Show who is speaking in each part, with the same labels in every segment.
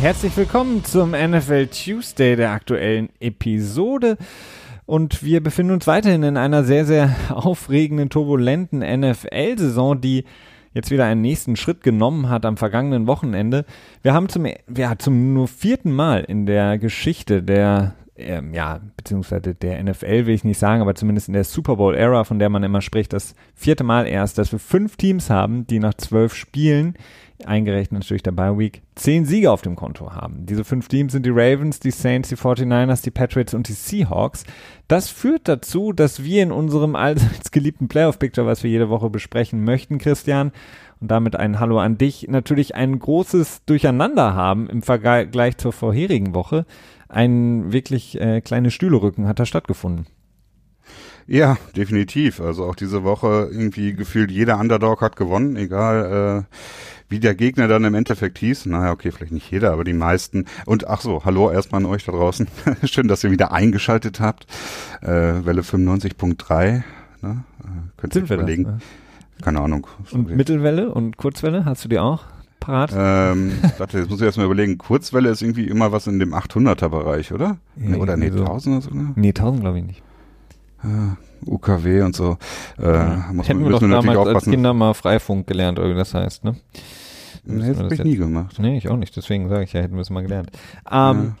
Speaker 1: Herzlich willkommen zum NFL Tuesday der aktuellen Episode. Und wir befinden uns weiterhin in einer sehr, sehr aufregenden, turbulenten NFL-Saison, die jetzt wieder einen nächsten Schritt genommen hat am vergangenen Wochenende. Wir haben zum, ja, zum nur vierten Mal in der Geschichte der ähm, ja, beziehungsweise der NFL will ich nicht sagen, aber zumindest in der Super Bowl-Ära, von der man immer spricht, das vierte Mal erst, dass wir fünf Teams haben, die nach zwölf Spielen, eingerechnet natürlich der Bye Week, zehn Siege auf dem Konto haben. Diese fünf Teams sind die Ravens, die Saints, die 49ers, die Patriots und die Seahawks. Das führt dazu, dass wir in unserem allseits geliebten Playoff-Picture, was wir jede Woche besprechen möchten, Christian, und damit ein Hallo an dich, natürlich ein großes Durcheinander haben im Vergleich zur vorherigen Woche ein wirklich äh, kleine Stühlerücken hat da stattgefunden.
Speaker 2: Ja, definitiv. Also auch diese Woche irgendwie gefühlt jeder Underdog hat gewonnen, egal äh, wie der Gegner dann im Endeffekt hieß. Naja, okay, vielleicht nicht jeder, aber die meisten. Und ach so, hallo erstmal an euch da draußen. Schön, dass ihr wieder eingeschaltet habt. Äh, Welle 95.3. Ne? Äh, könnt ihr überlegen. Das, ne? Keine Ahnung.
Speaker 1: Und Mittelwelle und Kurzwelle hast du die auch? parat?
Speaker 2: Ähm, warte, jetzt muss ich erstmal überlegen. Kurzwelle ist irgendwie immer was in dem 800er Bereich, oder?
Speaker 1: Ja, oder nee, so. 1000er sogar? Nee, 1000 glaube ich nicht.
Speaker 2: Ah, UKW und so.
Speaker 1: Äh, ja. muss Hätten man, wir doch damals als Kinder mal Freifunk gelernt, oder wie das heißt, ne?
Speaker 2: Nee, das habe ich nie gemacht.
Speaker 1: Nee, ich auch nicht. Deswegen sage ich ja, hätten wir es mal gelernt. Ähm, ja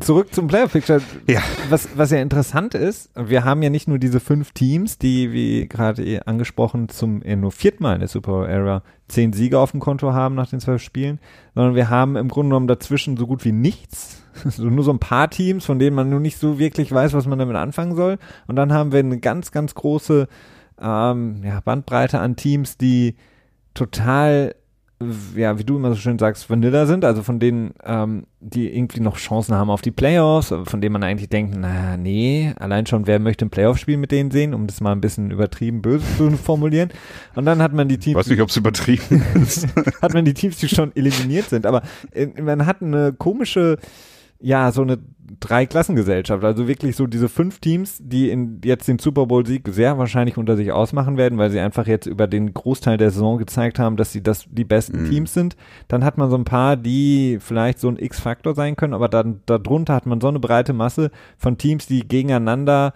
Speaker 1: zurück zum Player Picture. Ja. Was, was ja interessant ist, wir haben ja nicht nur diese fünf Teams, die, wie gerade eh angesprochen, zum ja, nur viertmal in der Super Bowl Era zehn Siege auf dem Konto haben nach den zwölf Spielen, sondern wir haben im Grunde genommen dazwischen so gut wie nichts. So nur so ein paar Teams, von denen man nur nicht so wirklich weiß, was man damit anfangen soll. Und dann haben wir eine ganz, ganz große ähm, ja, Bandbreite an Teams, die total ja, wie du immer so schön sagst, Vanilla sind, also von denen, ähm, die irgendwie noch Chancen haben auf die Playoffs, von denen man eigentlich denkt, na nee, allein schon, wer möchte ein Playoff-Spiel mit denen sehen, um das mal ein bisschen übertrieben böse zu formulieren. Und dann hat man die Teams.
Speaker 2: Ich weiß nicht, ob es übertrieben ist.
Speaker 1: hat man die Teams, die schon eliminiert sind, aber äh, man hat eine komische, ja, so eine Dreiklassengesellschaft. Also wirklich so diese fünf Teams, die in jetzt den Super Bowl-Sieg sehr wahrscheinlich unter sich ausmachen werden, weil sie einfach jetzt über den Großteil der Saison gezeigt haben, dass sie das die besten mhm. Teams sind. Dann hat man so ein paar, die vielleicht so ein X-Faktor sein können, aber dann darunter hat man so eine breite Masse von Teams, die gegeneinander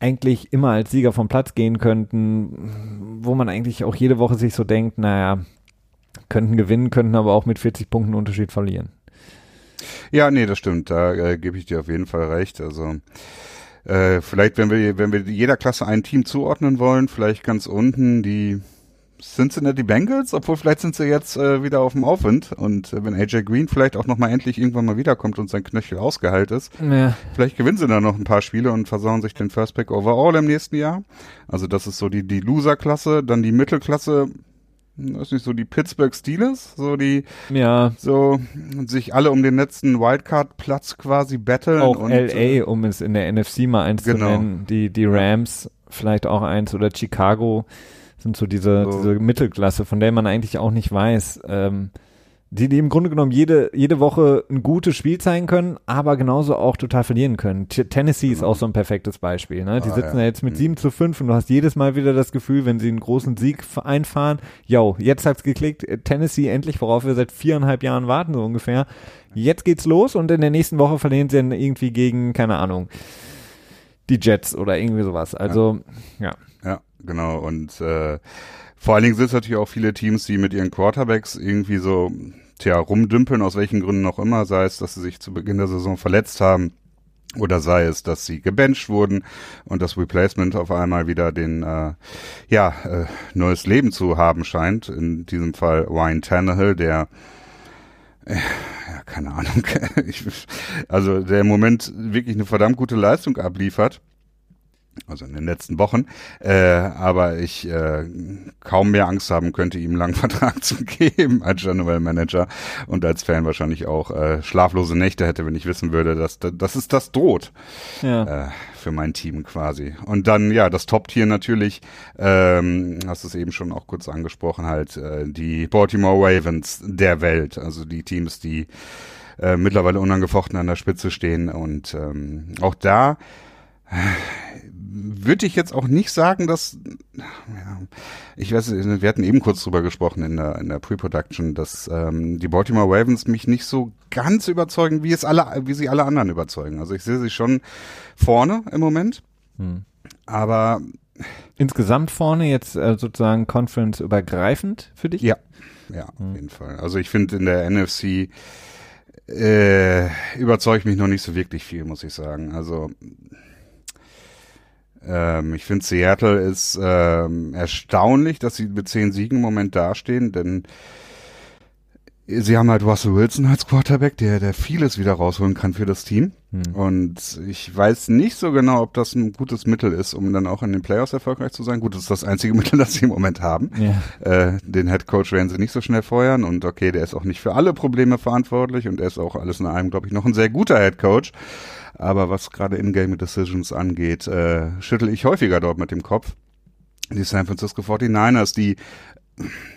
Speaker 1: eigentlich immer als Sieger vom Platz gehen könnten, wo man eigentlich auch jede Woche sich so denkt, naja, könnten gewinnen, könnten aber auch mit 40 Punkten Unterschied verlieren.
Speaker 2: Ja, nee, das stimmt. Da äh, gebe ich dir auf jeden Fall recht. Also äh, vielleicht, wenn wir, wenn wir jeder Klasse ein Team zuordnen wollen, vielleicht ganz unten die Cincinnati Bengals, obwohl vielleicht sind sie jetzt äh, wieder auf dem Aufwind und äh, wenn AJ Green vielleicht auch nochmal endlich irgendwann mal wiederkommt und sein Knöchel ausgeheilt ist, ja. vielleicht gewinnen sie dann noch ein paar Spiele und versauen sich den First Pick overall im nächsten Jahr. Also das ist so die, die Loser-Klasse, dann die Mittelklasse, das ist nicht so die Pittsburgh Steelers, so die,
Speaker 1: ja,
Speaker 2: so sich alle um den letzten Wildcard-Platz quasi battlen.
Speaker 1: Auch und, LA, um es in der NFC mal eins genau. zu nennen, die, die Rams vielleicht auch eins oder Chicago sind so diese, so. diese Mittelklasse, von der man eigentlich auch nicht weiß, ähm, die, die im Grunde genommen jede, jede Woche ein gutes Spiel zeigen können, aber genauso auch total verlieren können. T Tennessee ist auch so ein perfektes Beispiel. Ne? Die ah, sitzen ja. jetzt mit 7 mhm. zu 5 und du hast jedes Mal wieder das Gefühl, wenn sie einen großen Sieg einfahren, yo, jetzt hat's geklickt, Tennessee endlich, worauf wir seit viereinhalb Jahren warten, so ungefähr. Jetzt geht's los und in der nächsten Woche verlieren sie dann irgendwie gegen, keine Ahnung, die Jets oder irgendwie sowas. Also, ja.
Speaker 2: Ja, ja genau. Und äh, vor allen Dingen sind es natürlich auch viele Teams, die mit ihren Quarterbacks irgendwie so, tja, rumdümpeln, aus welchen Gründen auch immer, sei es, dass sie sich zu Beginn der Saison verletzt haben oder sei es, dass sie gebencht wurden und das Replacement auf einmal wieder den äh, ja äh, neues Leben zu haben scheint. In diesem Fall Ryan Tannehill, der äh, ja keine Ahnung, ich, also der im Moment wirklich eine verdammt gute Leistung abliefert also in den letzten Wochen, äh, aber ich äh, kaum mehr Angst haben könnte, ihm einen langen Vertrag zu geben als General Manager. Und als Fan wahrscheinlich auch äh, schlaflose Nächte hätte, wenn ich wissen würde, dass, dass es das droht. Ja. äh, für mein Team quasi. Und dann, ja, das Top-Tier natürlich, ähm, hast du es eben schon auch kurz angesprochen, halt äh, die Baltimore Ravens der Welt, also die Teams, die äh, mittlerweile unangefochten an der Spitze stehen. Und ähm, auch da würde ich jetzt auch nicht sagen, dass ja, ich weiß, wir hatten eben kurz drüber gesprochen in der in der Pre-Production, dass ähm, die Baltimore Ravens mich nicht so ganz überzeugen, wie es alle, wie sie alle anderen überzeugen. Also ich sehe sie schon vorne im Moment, hm. aber
Speaker 1: insgesamt vorne jetzt äh, sozusagen Conference übergreifend für dich?
Speaker 2: Ja, ja, hm. auf jeden Fall. Also ich finde in der NFC äh, überzeugt mich noch nicht so wirklich viel, muss ich sagen. Also ähm, ich finde Seattle ist ähm, erstaunlich, dass sie mit zehn Siegen im Moment dastehen, denn sie haben halt Russell Wilson als Quarterback, der, der vieles wieder rausholen kann für das Team. Hm. Und ich weiß nicht so genau, ob das ein gutes Mittel ist, um dann auch in den Playoffs erfolgreich zu sein. Gut, das ist das einzige Mittel, das sie im Moment haben. Ja. Äh, den Head Coach werden sie nicht so schnell feuern. Und okay, der ist auch nicht für alle Probleme verantwortlich und er ist auch alles in allem, glaube ich, noch ein sehr guter Head Coach. Aber was gerade In-Game Decisions angeht, äh, schüttel ich häufiger dort mit dem Kopf. Die San Francisco 49ers, die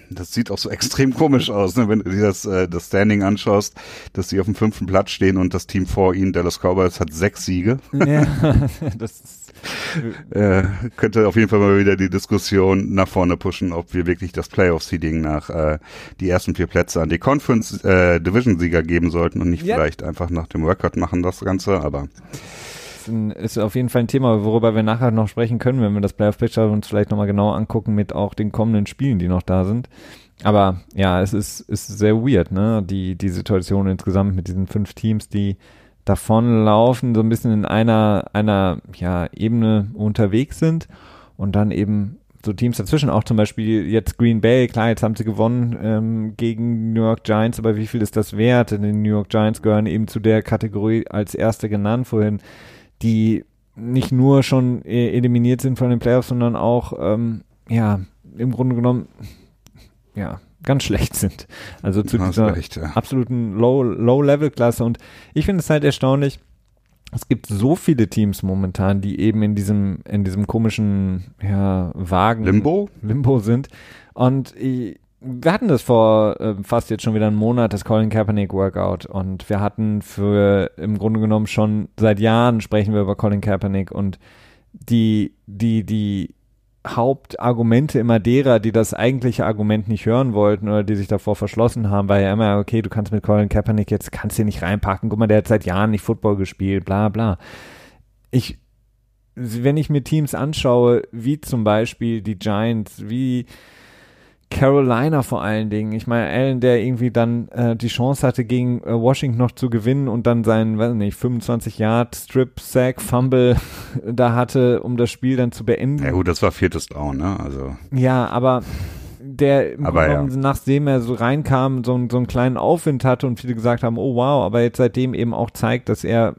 Speaker 2: das sieht auch so extrem komisch aus, ne? wenn du dir das, äh, das Standing anschaust, dass sie auf dem fünften Platz stehen und das Team vor ihnen, Dallas Cowboys, hat sechs Siege. Ja, das ist äh, könnte auf jeden Fall mal wieder die Diskussion nach vorne pushen, ob wir wirklich das Playoff-Seeding nach äh, die ersten vier Plätze an die Conference äh, geben sollten und nicht ja. vielleicht einfach nach dem Record machen, das Ganze, aber
Speaker 1: ist auf jeden Fall ein Thema, worüber wir nachher noch sprechen können, wenn wir das Playoff Picture uns vielleicht nochmal genau angucken mit auch den kommenden Spielen, die noch da sind. Aber ja, es ist, ist sehr weird, ne? Die, die Situation insgesamt mit diesen fünf Teams, die davonlaufen, so ein bisschen in einer, einer ja, Ebene unterwegs sind und dann eben so Teams dazwischen, auch zum Beispiel jetzt Green Bay, klar, jetzt haben sie gewonnen ähm, gegen New York Giants, aber wie viel ist das wert? Denn die New York Giants gehören eben zu der Kategorie als erste genannt vorhin, die nicht nur schon e-, eliminiert sind von den Playoffs, sondern auch, ähm, ja, im Grunde genommen, ja, ganz schlecht sind. Also zu dieser recht, ja. absoluten Low-Level-Klasse. Low und ich finde es halt erstaunlich, es gibt so viele Teams momentan, die eben in diesem, in diesem komischen ja, Wagen
Speaker 2: Limbo,
Speaker 1: Limbo sind. Und ich, wir hatten das vor äh, fast jetzt schon wieder einen Monat, das Colin Kaepernick Workout. Und wir hatten für im Grunde genommen schon seit Jahren sprechen wir über Colin Kaepernick und die, die, die Hauptargumente immer derer, die das eigentliche Argument nicht hören wollten oder die sich davor verschlossen haben, war ja immer, okay, du kannst mit Colin Kaepernick jetzt, kannst hier nicht reinpacken, guck mal, der hat seit Jahren nicht Football gespielt, bla bla. Ich, wenn ich mir Teams anschaue, wie zum Beispiel die Giants, wie Carolina vor allen Dingen. Ich meine, Allen, der irgendwie dann äh, die Chance hatte, gegen äh, Washington noch zu gewinnen und dann seinen, weiß nicht, 25 Yard Strip Sack Fumble da hatte, um das Spiel dann zu beenden.
Speaker 2: Ja gut, das war viertes Down, ne? Also.
Speaker 1: Ja, aber der
Speaker 2: aber ja.
Speaker 1: nachdem er so reinkam, so, so einen kleinen Aufwind hatte und viele gesagt haben, oh wow, aber jetzt seitdem eben auch zeigt, dass er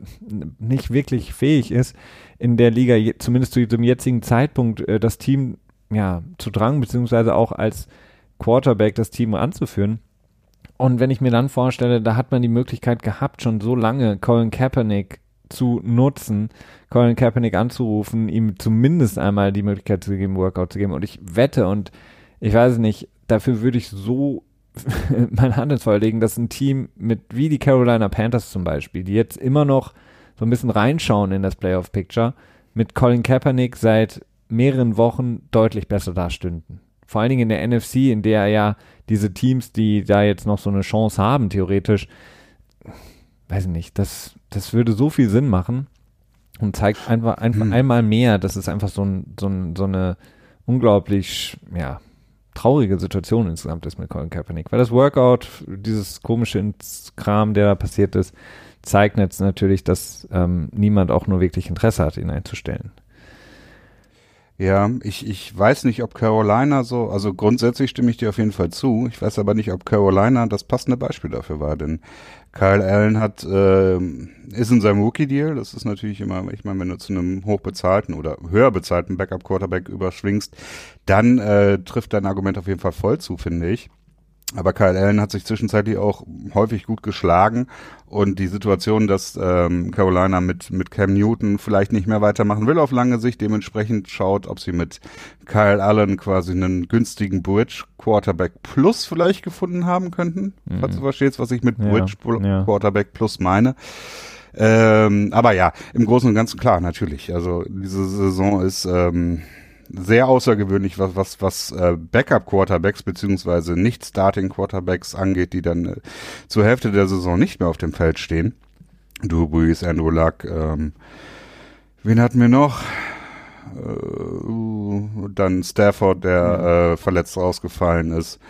Speaker 1: nicht wirklich fähig ist, in der Liga, zumindest zu dem jetzigen Zeitpunkt, äh, das Team ja, zu Drang, beziehungsweise auch als Quarterback das Team anzuführen. Und wenn ich mir dann vorstelle, da hat man die Möglichkeit gehabt, schon so lange Colin Kaepernick zu nutzen, Colin Kaepernick anzurufen, ihm zumindest einmal die Möglichkeit zu geben, Workout zu geben. Und ich wette und ich weiß nicht, dafür würde ich so meine Hand ins Feuer legen, dass ein Team mit, wie die Carolina Panthers zum Beispiel, die jetzt immer noch so ein bisschen reinschauen in das Playoff-Picture, mit Colin Kaepernick seit mehreren Wochen deutlich besser dastünden. Vor allen Dingen in der NFC, in der ja diese Teams, die da jetzt noch so eine Chance haben, theoretisch, weiß ich nicht, das, das würde so viel Sinn machen und zeigt einfach, einfach hm. einmal mehr, dass es einfach so, ein, so, ein, so eine unglaublich, ja, traurige Situation insgesamt ist mit Colin Kaepernick. Weil das Workout, dieses komische Kram, der da passiert ist, zeigt jetzt natürlich, dass ähm, niemand auch nur wirklich Interesse hat, ihn einzustellen.
Speaker 2: Ja, ich, ich weiß nicht, ob Carolina so, also grundsätzlich stimme ich dir auf jeden Fall zu. Ich weiß aber nicht, ob Carolina das passende Beispiel dafür war, denn Kyle Allen hat, äh, ist in seinem Rookie-Deal. Das ist natürlich immer, ich meine, wenn du zu einem hochbezahlten oder höher bezahlten Backup-Quarterback überschwingst, dann äh, trifft dein Argument auf jeden Fall voll zu, finde ich. Aber Kyle Allen hat sich zwischenzeitlich auch häufig gut geschlagen und die Situation, dass ähm, Carolina mit mit Cam Newton vielleicht nicht mehr weitermachen will auf lange Sicht, dementsprechend schaut, ob sie mit Kyle Allen quasi einen günstigen Bridge Quarterback Plus vielleicht gefunden haben könnten, mhm. falls du verstehst, was ich mit Bridge ja, Quarterback Plus meine. Ähm, aber ja, im Großen und Ganzen klar, natürlich. Also diese Saison ist ähm, sehr außergewöhnlich, was was was äh, Backup Quarterbacks beziehungsweise nicht Starting Quarterbacks angeht, die dann äh, zur Hälfte der Saison nicht mehr auf dem Feld stehen. Drew Brees, Andrew Luck, ähm, wen hatten wir noch? Äh, dann Stafford, der äh, verletzt rausgefallen ist,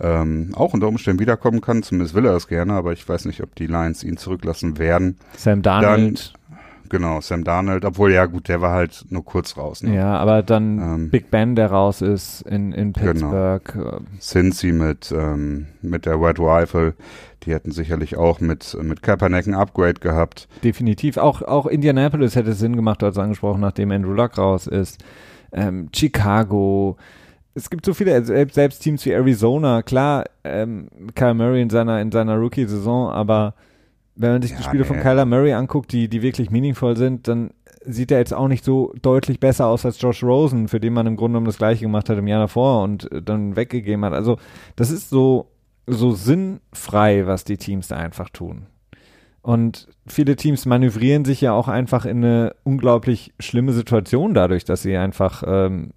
Speaker 2: ähm, auch unter Umständen wiederkommen kann. Zumindest will er es gerne, aber ich weiß nicht, ob die Lions ihn zurücklassen werden.
Speaker 1: Sam Darnold.
Speaker 2: Dann, genau, Sam Darnold, obwohl ja gut, der war halt nur kurz raus. Ne?
Speaker 1: Ja, aber dann ähm, Big Ben, der raus ist in, in genau. Pittsburgh. Genau.
Speaker 2: Cincy mit, ähm, mit der Red Rifle. Die hätten sicherlich auch mit, mit Kaepernick ein Upgrade gehabt.
Speaker 1: Definitiv. Auch, auch Indianapolis hätte Sinn gemacht, als angesprochen, nachdem Andrew Luck raus ist. Ähm, Chicago. Es gibt so viele, selbst Teams wie Arizona. Klar, ähm, Kyle Murray in seiner, in seiner Rookie-Saison, aber wenn man sich ja, die Spiele nee. von Kyler Murray anguckt, die, die wirklich meaningful sind, dann sieht er jetzt auch nicht so deutlich besser aus als Josh Rosen, für den man im Grunde genommen das gleiche gemacht hat im Jahr davor und dann weggegeben hat. Also das ist so so sinnfrei, was die Teams da einfach tun. Und viele Teams manövrieren sich ja auch einfach in eine unglaublich schlimme Situation dadurch, dass sie einfach, ähm,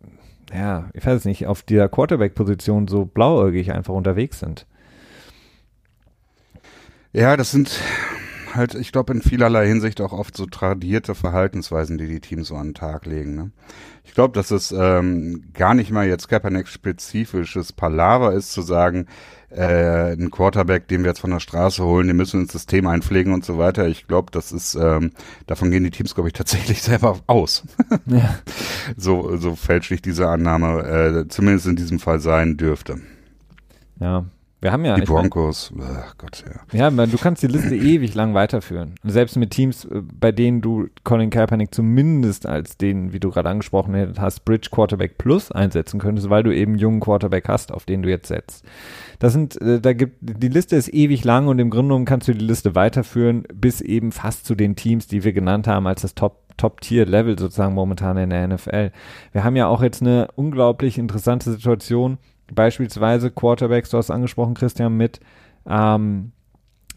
Speaker 1: ja, ich weiß es nicht, auf dieser Quarterback-Position so blauäugig einfach unterwegs sind.
Speaker 2: Ja, das sind halt, ich glaube, in vielerlei Hinsicht auch oft so tradierte Verhaltensweisen, die die Teams so an den Tag legen. Ne? Ich glaube, dass es ähm, gar nicht mal jetzt Kaepernick-spezifisches Palaver ist, zu sagen, äh, ein Quarterback, den wir jetzt von der Straße holen, den müssen wir ins System einpflegen und so weiter. Ich glaube, das ist, ähm, davon gehen die Teams, glaube ich, tatsächlich selber aus. ja. So, so fälschlich diese Annahme äh, zumindest in diesem Fall sein dürfte.
Speaker 1: Ja, wir haben ja.
Speaker 2: Die Broncos, mein, ach Gott,
Speaker 1: ja. Ja, du kannst die Liste ewig lang weiterführen. Selbst mit Teams, äh, bei denen du Colin Kaepernick zumindest als den, wie du gerade angesprochen hast, Bridge Quarterback Plus einsetzen könntest, weil du eben jungen Quarterback hast, auf den du jetzt setzt. Das sind, äh, da gibt, die Liste ist ewig lang und im Grunde genommen kannst du die Liste weiterführen bis eben fast zu den Teams, die wir genannt haben als das Top Top-Tier-Level sozusagen momentan in der NFL. Wir haben ja auch jetzt eine unglaublich interessante Situation, Beispielsweise Quarterbacks, du hast angesprochen, Christian, mit ähm,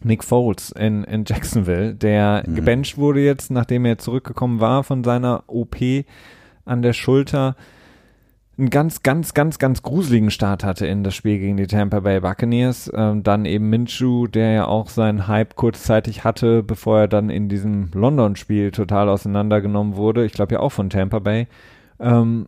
Speaker 1: Nick Foles in, in Jacksonville, der mhm. gebencht wurde jetzt, nachdem er zurückgekommen war von seiner OP an der Schulter, einen ganz, ganz, ganz, ganz gruseligen Start hatte in das Spiel gegen die Tampa Bay Buccaneers. Ähm, dann eben Minshew, der ja auch seinen Hype kurzzeitig hatte, bevor er dann in diesem London-Spiel total auseinandergenommen wurde. Ich glaube ja auch von Tampa Bay. Ähm,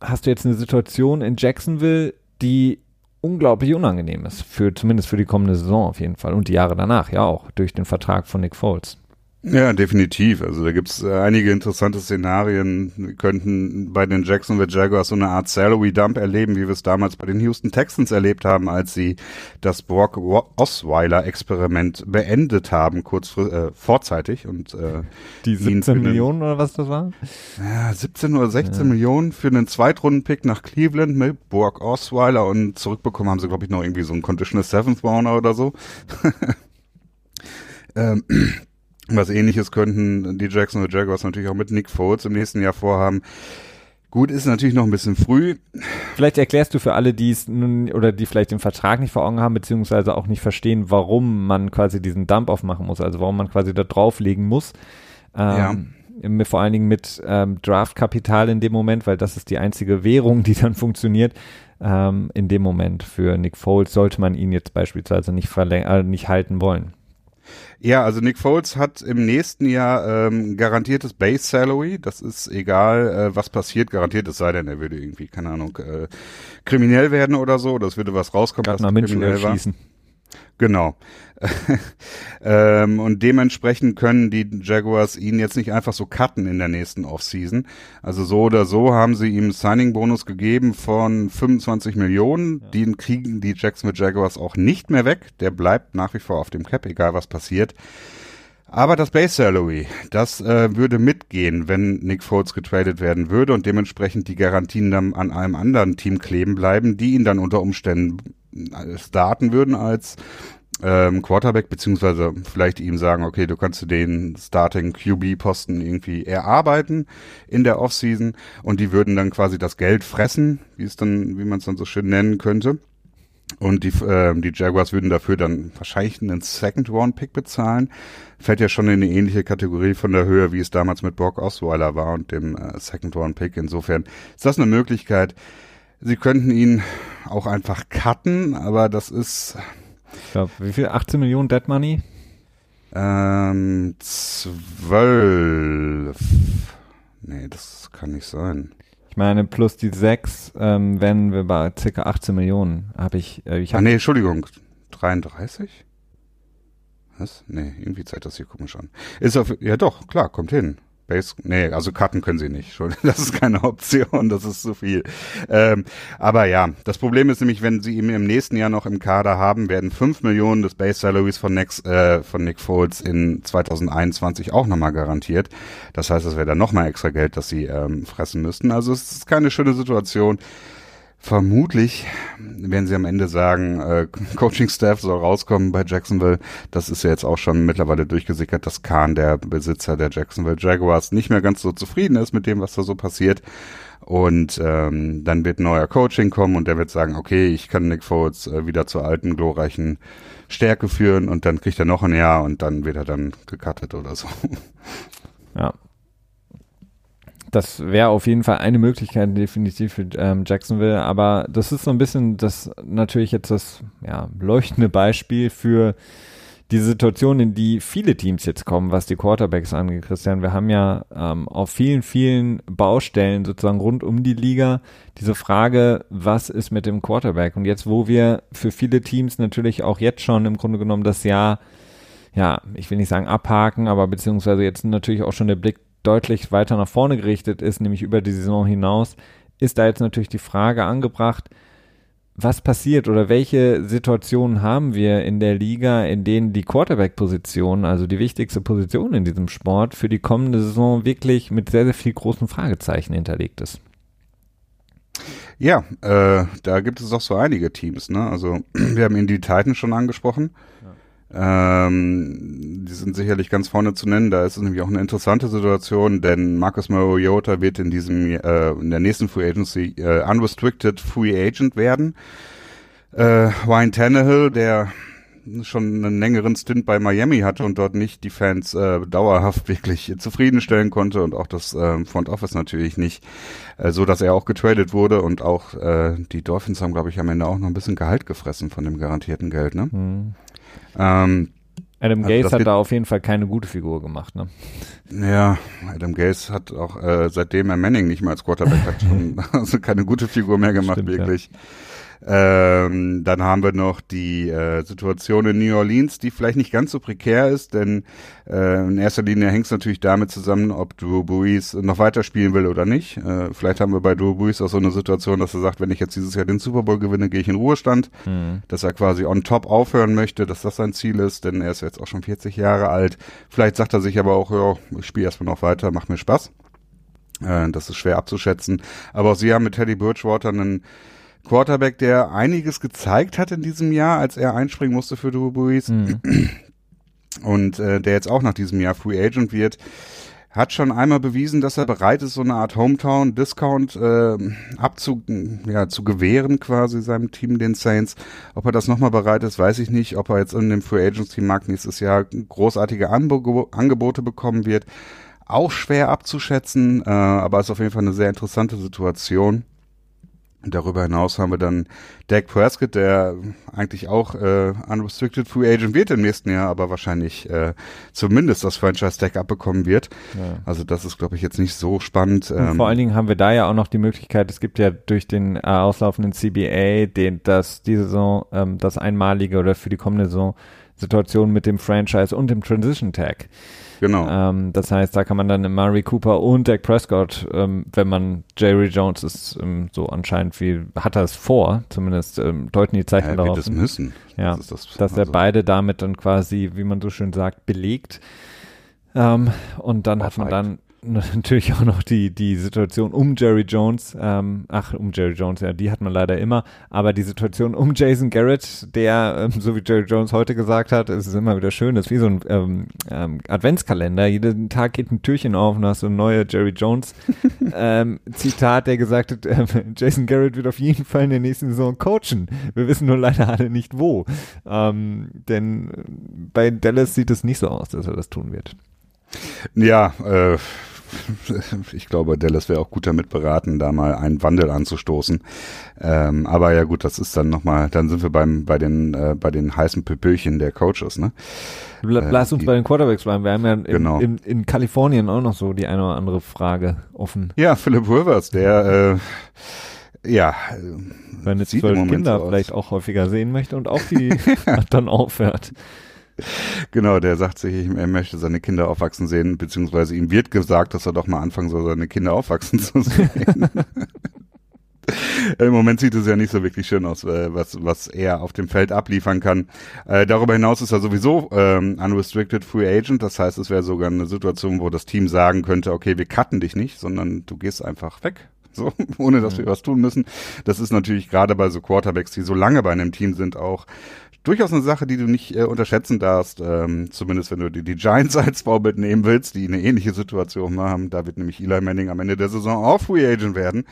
Speaker 1: hast du jetzt eine Situation in Jacksonville, die unglaublich unangenehm ist, für zumindest für die kommende Saison auf jeden Fall und die Jahre danach ja auch durch den Vertrag von Nick Foles.
Speaker 2: Ja, definitiv. Also da gibt's äh, einige interessante Szenarien. Wir könnten bei den Jacksonville Jaguars so eine Art Salary Dump erleben, wie wir es damals bei den Houston Texans erlebt haben, als sie das Brock Osweiler Experiment beendet haben, kurz äh, vorzeitig und äh,
Speaker 1: die 17 Millionen oder was das war?
Speaker 2: Ja, 17 oder 16 ja. Millionen für einen Zweitrunden-Pick nach Cleveland mit Brock Osweiler und zurückbekommen haben sie glaube ich noch irgendwie so einen Conditional Seventh Rounder oder so. ähm, was ähnliches könnten die Jacksonville Jaguars natürlich auch mit Nick Foles im nächsten Jahr vorhaben. Gut, ist natürlich noch ein bisschen früh.
Speaker 1: Vielleicht erklärst du für alle, die es nun oder die vielleicht den Vertrag nicht vor Augen haben, beziehungsweise auch nicht verstehen, warum man quasi diesen Dump aufmachen muss, also warum man quasi da drauflegen muss. Ähm, ja. Vor allen Dingen mit ähm, Draftkapital in dem Moment, weil das ist die einzige Währung, die dann funktioniert. Ähm, in dem Moment für Nick Foles sollte man ihn jetzt beispielsweise nicht, verläng äh, nicht halten wollen.
Speaker 2: Ja, also Nick Foles hat im nächsten Jahr ähm, garantiertes Base Salary. Das ist egal, äh, was passiert, garantiert, es sei denn, er würde irgendwie, keine Ahnung, äh, kriminell werden oder so, es würde was rauskommen,
Speaker 1: Gardner was kriminell war. Schießen.
Speaker 2: Genau. ähm, und dementsprechend können die Jaguars ihn jetzt nicht einfach so cutten in der nächsten Offseason. Also so oder so haben sie ihm Signing-Bonus gegeben von 25 Millionen. Ja. Den kriegen die Jacksonville Jaguars auch nicht mehr weg. Der bleibt nach wie vor auf dem Cap, egal was passiert. Aber das Base Salary, das äh, würde mitgehen, wenn Nick Foles getradet werden würde und dementsprechend die Garantien dann an einem anderen Team kleben bleiben, die ihn dann unter Umständen starten würden als ähm, Quarterback, beziehungsweise vielleicht ihm sagen, okay, du kannst den Starting QB-Posten irgendwie erarbeiten in der Offseason und die würden dann quasi das Geld fressen, wie es dann, wie man es dann so schön nennen könnte. Und die, äh, die Jaguars würden dafür dann wahrscheinlich einen Second-Round-Pick bezahlen. Fällt ja schon in eine ähnliche Kategorie von der Höhe, wie es damals mit Brock Osweiler war und dem äh, Second-Round-Pick. Insofern ist das eine Möglichkeit. Sie könnten ihn auch einfach cutten, aber das ist.
Speaker 1: Ich glaube, wie viel? 18 Millionen Dead Money?
Speaker 2: Ähm, zwölf. Nee, das kann nicht sein.
Speaker 1: Ich meine, plus die sechs, ähm, wenn wir bei ca. 18 Millionen habe ich. Äh, ich hab
Speaker 2: ah, nee, Entschuldigung. 33? Was? Nee, irgendwie zeigt das hier komisch an. Ist auf, ja doch, klar, kommt hin. Base, nee, also Karten können sie nicht. Das ist keine Option, das ist zu viel. Ähm, aber ja, das Problem ist nämlich, wenn sie ihn im nächsten Jahr noch im Kader haben, werden 5 Millionen des Base Salaries von, Next, äh, von Nick Foles in 2021 auch nochmal garantiert. Das heißt, es wäre dann nochmal extra Geld, das sie ähm, fressen müssten. Also es ist keine schöne Situation. Vermutlich werden sie am Ende sagen, äh, Coaching Staff soll rauskommen bei Jacksonville. Das ist ja jetzt auch schon mittlerweile durchgesickert, dass Kahn, der Besitzer der Jacksonville Jaguars, nicht mehr ganz so zufrieden ist mit dem, was da so passiert. Und ähm, dann wird neuer Coaching kommen und der wird sagen, okay, ich kann Nick Foles äh, wieder zur alten, glorreichen Stärke führen und dann kriegt er noch ein Jahr und dann wird er dann gecuttet oder so.
Speaker 1: Ja, das wäre auf jeden Fall eine Möglichkeit definitiv für ähm, Jacksonville, aber das ist so ein bisschen das natürlich jetzt das ja, leuchtende Beispiel für die Situation, in die viele Teams jetzt kommen, was die Quarterbacks angeht, Christian. Wir haben ja ähm, auf vielen, vielen Baustellen sozusagen rund um die Liga diese Frage, was ist mit dem Quarterback? Und jetzt, wo wir für viele Teams natürlich auch jetzt schon im Grunde genommen das Jahr ja, ich will nicht sagen abhaken, aber beziehungsweise jetzt natürlich auch schon der Blick deutlich weiter nach vorne gerichtet ist, nämlich über die Saison hinaus, ist da jetzt natürlich die Frage angebracht, was passiert oder welche Situationen haben wir in der Liga, in denen die Quarterback-Position, also die wichtigste Position in diesem Sport, für die kommende Saison wirklich mit sehr, sehr viel großen Fragezeichen hinterlegt ist?
Speaker 2: Ja, äh, da gibt es auch so einige Teams. Ne? Also wir haben ihn die Titans schon angesprochen. Ähm, die sind sicherlich ganz vorne zu nennen. Da ist es nämlich auch eine interessante Situation, denn Marcus Mariota wird in diesem äh, in der nächsten Free Agency äh, unrestricted Free Agent werden. Äh, Ryan Tannehill, der schon einen längeren Stint bei Miami hatte und dort nicht die Fans äh, dauerhaft wirklich zufriedenstellen konnte und auch das äh, Front Office natürlich nicht, äh, so dass er auch getradet wurde und auch äh, die Dolphins haben, glaube ich, am Ende auch noch ein bisschen Gehalt gefressen von dem garantierten Geld, ne? Mhm.
Speaker 1: Ähm, Adam also Gaze hat da auf jeden Fall keine gute Figur gemacht, ne?
Speaker 2: Ja, Adam Gaze hat auch äh, seitdem er Manning nicht mehr als Quarterback hat, schon also keine gute Figur mehr gemacht, Stimmt, wirklich. Ja. Ähm, dann haben wir noch die äh, Situation in New Orleans, die vielleicht nicht ganz so prekär ist, denn äh, in erster Linie hängt es natürlich damit zusammen, ob Drew Brees noch weiterspielen will oder nicht. Äh, vielleicht haben wir bei Drew Brees auch so eine Situation, dass er sagt, wenn ich jetzt dieses Jahr den Super Bowl gewinne, gehe ich in Ruhestand, mhm. dass er quasi on top aufhören möchte, dass das sein Ziel ist, denn er ist jetzt auch schon 40 Jahre alt. Vielleicht sagt er sich aber auch, ja, ich spiele erstmal noch weiter, macht mir Spaß. Äh, das ist schwer abzuschätzen. Aber auch sie haben mit Teddy Bridgewater einen Quarterback, der einiges gezeigt hat in diesem Jahr, als er einspringen musste für Drew Brees. Mhm. Und äh, der jetzt auch nach diesem Jahr Free Agent wird, hat schon einmal bewiesen, dass er bereit ist, so eine Art Hometown-Discount äh, abzu, ja, zu gewähren, quasi seinem Team, den Saints. Ob er das nochmal bereit ist, weiß ich nicht. Ob er jetzt in dem Free Agency-Markt nächstes Jahr großartige Anbo Angebote bekommen wird, auch schwer abzuschätzen, äh, aber ist auf jeden Fall eine sehr interessante Situation. Darüber hinaus haben wir dann Dak Prescott, der eigentlich auch äh, unrestricted free agent wird im nächsten Jahr, aber wahrscheinlich äh, zumindest das Franchise Tag abbekommen wird. Ja. Also das ist, glaube ich, jetzt nicht so spannend.
Speaker 1: Ähm, vor allen Dingen haben wir da ja auch noch die Möglichkeit, es gibt ja durch den äh, auslaufenden CBA, den, dass die Saison ähm, das einmalige oder für die kommende Saison Situation mit dem Franchise und dem Transition Tag.
Speaker 2: Genau.
Speaker 1: Ähm, das heißt, da kann man dann Murray Cooper und Dak Prescott, ähm, wenn man Jerry Jones ist, ähm, so anscheinend wie, hat er es vor, zumindest ähm, deuten die Zeichen ja, darauf.
Speaker 2: das müssen.
Speaker 1: Ja, das das, dass also er beide damit dann quasi, wie man so schön sagt, belegt. Ähm, und dann hat man dann natürlich auch noch die, die Situation um Jerry Jones, ähm, ach, um Jerry Jones, ja, die hat man leider immer, aber die Situation um Jason Garrett, der, ähm, so wie Jerry Jones heute gesagt hat, es ist immer wieder schön, das ist wie so ein ähm, ähm, Adventskalender, jeden Tag geht ein Türchen auf und hast so neue Jerry Jones ähm, Zitat, der gesagt hat, äh, Jason Garrett wird auf jeden Fall in der nächsten Saison coachen. Wir wissen nur leider alle nicht wo. Ähm, denn bei Dallas sieht es nicht so aus, dass er das tun wird.
Speaker 2: Ja, äh, ich glaube, Dallas wäre auch gut damit beraten, da mal einen Wandel anzustoßen. Ähm, aber ja gut, das ist dann nochmal, dann sind wir beim bei den äh, bei den heißen Pöpöchen der Coaches, ne?
Speaker 1: Lass uns
Speaker 2: die,
Speaker 1: bei den Quarterbacks bleiben. Wir haben ja in,
Speaker 2: Genau.
Speaker 1: in, in Kalifornien auch noch so die eine oder andere Frage offen.
Speaker 2: Ja, Philip Rivers, der äh, ja
Speaker 1: Seine zwölf Kinder
Speaker 2: so
Speaker 1: vielleicht auch häufiger sehen möchte und auch die dann aufhört.
Speaker 2: Genau, der sagt sich, er möchte seine Kinder aufwachsen sehen, beziehungsweise ihm wird gesagt, dass er doch mal anfangen soll, seine Kinder aufwachsen zu sehen. Im Moment sieht es ja nicht so wirklich schön aus, äh, was, was er auf dem Feld abliefern kann. Äh, darüber hinaus ist er sowieso ähm, unrestricted free agent. Das heißt, es wäre sogar eine Situation, wo das Team sagen könnte, okay, wir cutten dich nicht, sondern du gehst einfach weg. So, ohne dass wir was tun müssen. Das ist natürlich gerade bei so Quarterbacks, die so lange bei einem Team sind, auch durchaus eine Sache, die du nicht äh, unterschätzen darfst. Ähm, zumindest wenn du die, die Giants als Vorbild nehmen willst, die eine ähnliche Situation haben. Da wird nämlich Eli Manning am Ende der Saison auch Free Agent werden.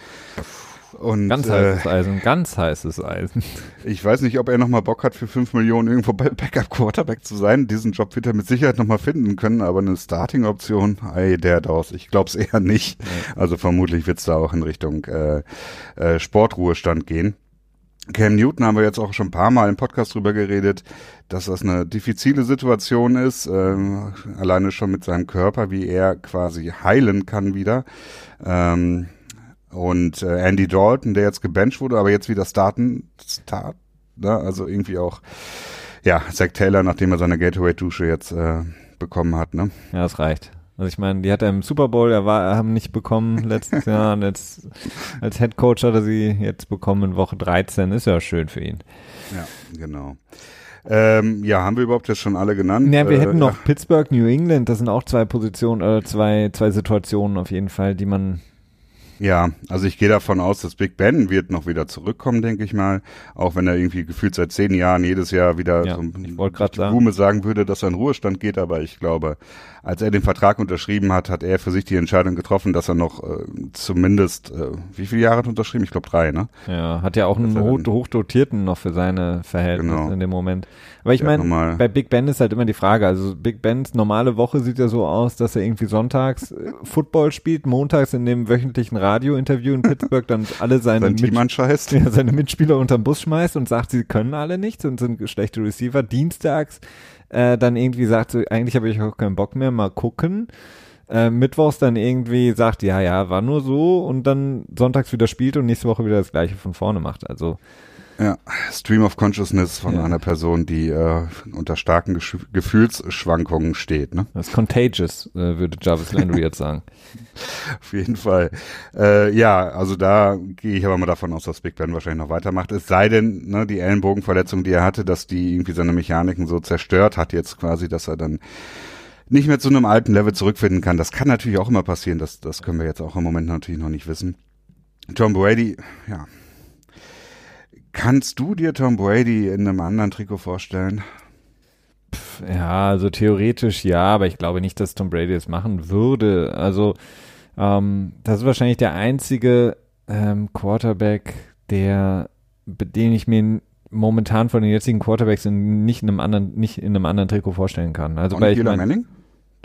Speaker 2: Und
Speaker 1: Ganz
Speaker 2: äh,
Speaker 1: heißes Eisen, ganz heißes Eisen.
Speaker 2: ich weiß nicht, ob er nochmal Bock hat, für 5 Millionen irgendwo bei- Backup Quarterback zu sein. Diesen Job wird er mit Sicherheit nochmal finden können, aber eine Starting-Option, ey, der draus. Ich glaube es eher nicht. Also vermutlich wird es da auch in Richtung äh, äh, Sportruhestand gehen. Cam Newton haben wir jetzt auch schon ein paar Mal im Podcast drüber geredet, dass das eine diffizile Situation ist, ähm, alleine schon mit seinem Körper, wie er quasi heilen kann wieder. Ähm, und äh, Andy Dalton, der jetzt gebencht wurde, aber jetzt wieder starten, start, ne? also irgendwie auch, ja, Zach Taylor, nachdem er seine Gateway-Dusche jetzt äh, bekommen hat, ne?
Speaker 1: Ja, das reicht. Also ich meine, die hat er im Super Bowl, er war, haben nicht bekommen letztes Jahr und jetzt als Head Coach hat er sie jetzt bekommen in Woche 13. Ist ja schön für ihn.
Speaker 2: Ja, genau. Ähm, ja, haben wir überhaupt jetzt schon alle genannt?
Speaker 1: Ja, wir
Speaker 2: Äh,
Speaker 1: hätten noch Pittsburgh, New England, das sind auch zwei Positionen, äh, zwei, zwei Situationen auf jeden Fall, die man
Speaker 2: Ja, also ich gehe davon aus, dass Big Ben wird noch wieder zurückkommen, denke ich mal. Auch wenn er irgendwie gefühlt seit zehn Jahren jedes Jahr wieder
Speaker 1: Ja,
Speaker 2: so
Speaker 1: ich wollte grad
Speaker 2: die
Speaker 1: sagen.
Speaker 2: Blume sagen würde, dass er in Ruhestand geht. Aber ich glaube, als er den Vertrag unterschrieben hat, hat er für sich die Entscheidung getroffen, dass er noch äh, zumindest, äh, wie viele Jahre hat er unterschrieben? Ich glaube drei, ne?
Speaker 1: Ja, hat ja auch einen
Speaker 2: dann-
Speaker 1: hochdotierten noch für seine Verhältnisse
Speaker 2: Genau.
Speaker 1: in dem Moment. Aber ich
Speaker 2: hat
Speaker 1: meine, bei Big Ben ist halt immer die Frage, also Big Bens normale Woche sieht ja so aus, dass er irgendwie sonntags äh, Football spielt, montags in dem wöchentlichen Radiointerview in Pittsburgh dann alle seine,
Speaker 2: Sein
Speaker 1: Mit ja, seine Mitspieler unterm Bus schmeißt und sagt, sie können alle nichts und sind schlechte Receiver. Dienstags äh, dann irgendwie sagt, so, eigentlich habe ich auch keinen Bock mehr, mal gucken. Äh, Mittwochs dann irgendwie sagt, ja, ja, war nur so und dann sonntags wieder spielt und nächste Woche wieder das gleiche von vorne macht. Also
Speaker 2: Ja, Stream of Consciousness von
Speaker 1: Ja.
Speaker 2: einer Person, die äh, unter starken Gesch- Gefühlsschwankungen steht, ne?
Speaker 1: das ist contagious, äh, würde Jarvis Landry jetzt sagen.
Speaker 2: Auf jeden Fall. Äh, ja, also da gehe ich aber mal davon aus, dass Big Ben wahrscheinlich noch weitermacht. Es sei denn, ne, die Ellenbogenverletzung, die er hatte, dass die irgendwie seine Mechaniken so zerstört hat jetzt quasi, dass er dann nicht mehr zu einem alten Level zurückfinden kann. Das kann natürlich auch immer passieren. Das, das können wir jetzt auch im Moment natürlich noch nicht wissen. Tom Brady, ja. Kannst du dir Tom Brady in einem anderen Trikot vorstellen?
Speaker 1: Ja, also theoretisch ja, aber ich glaube nicht, dass Tom Brady es machen würde. Also ähm, das ist wahrscheinlich der einzige ähm, Quarterback, der, den ich mir momentan von den jetzigen Quarterbacks in, nicht in einem anderen, nicht in einem anderen Trikot vorstellen kann. Also bei
Speaker 2: Eli Manning?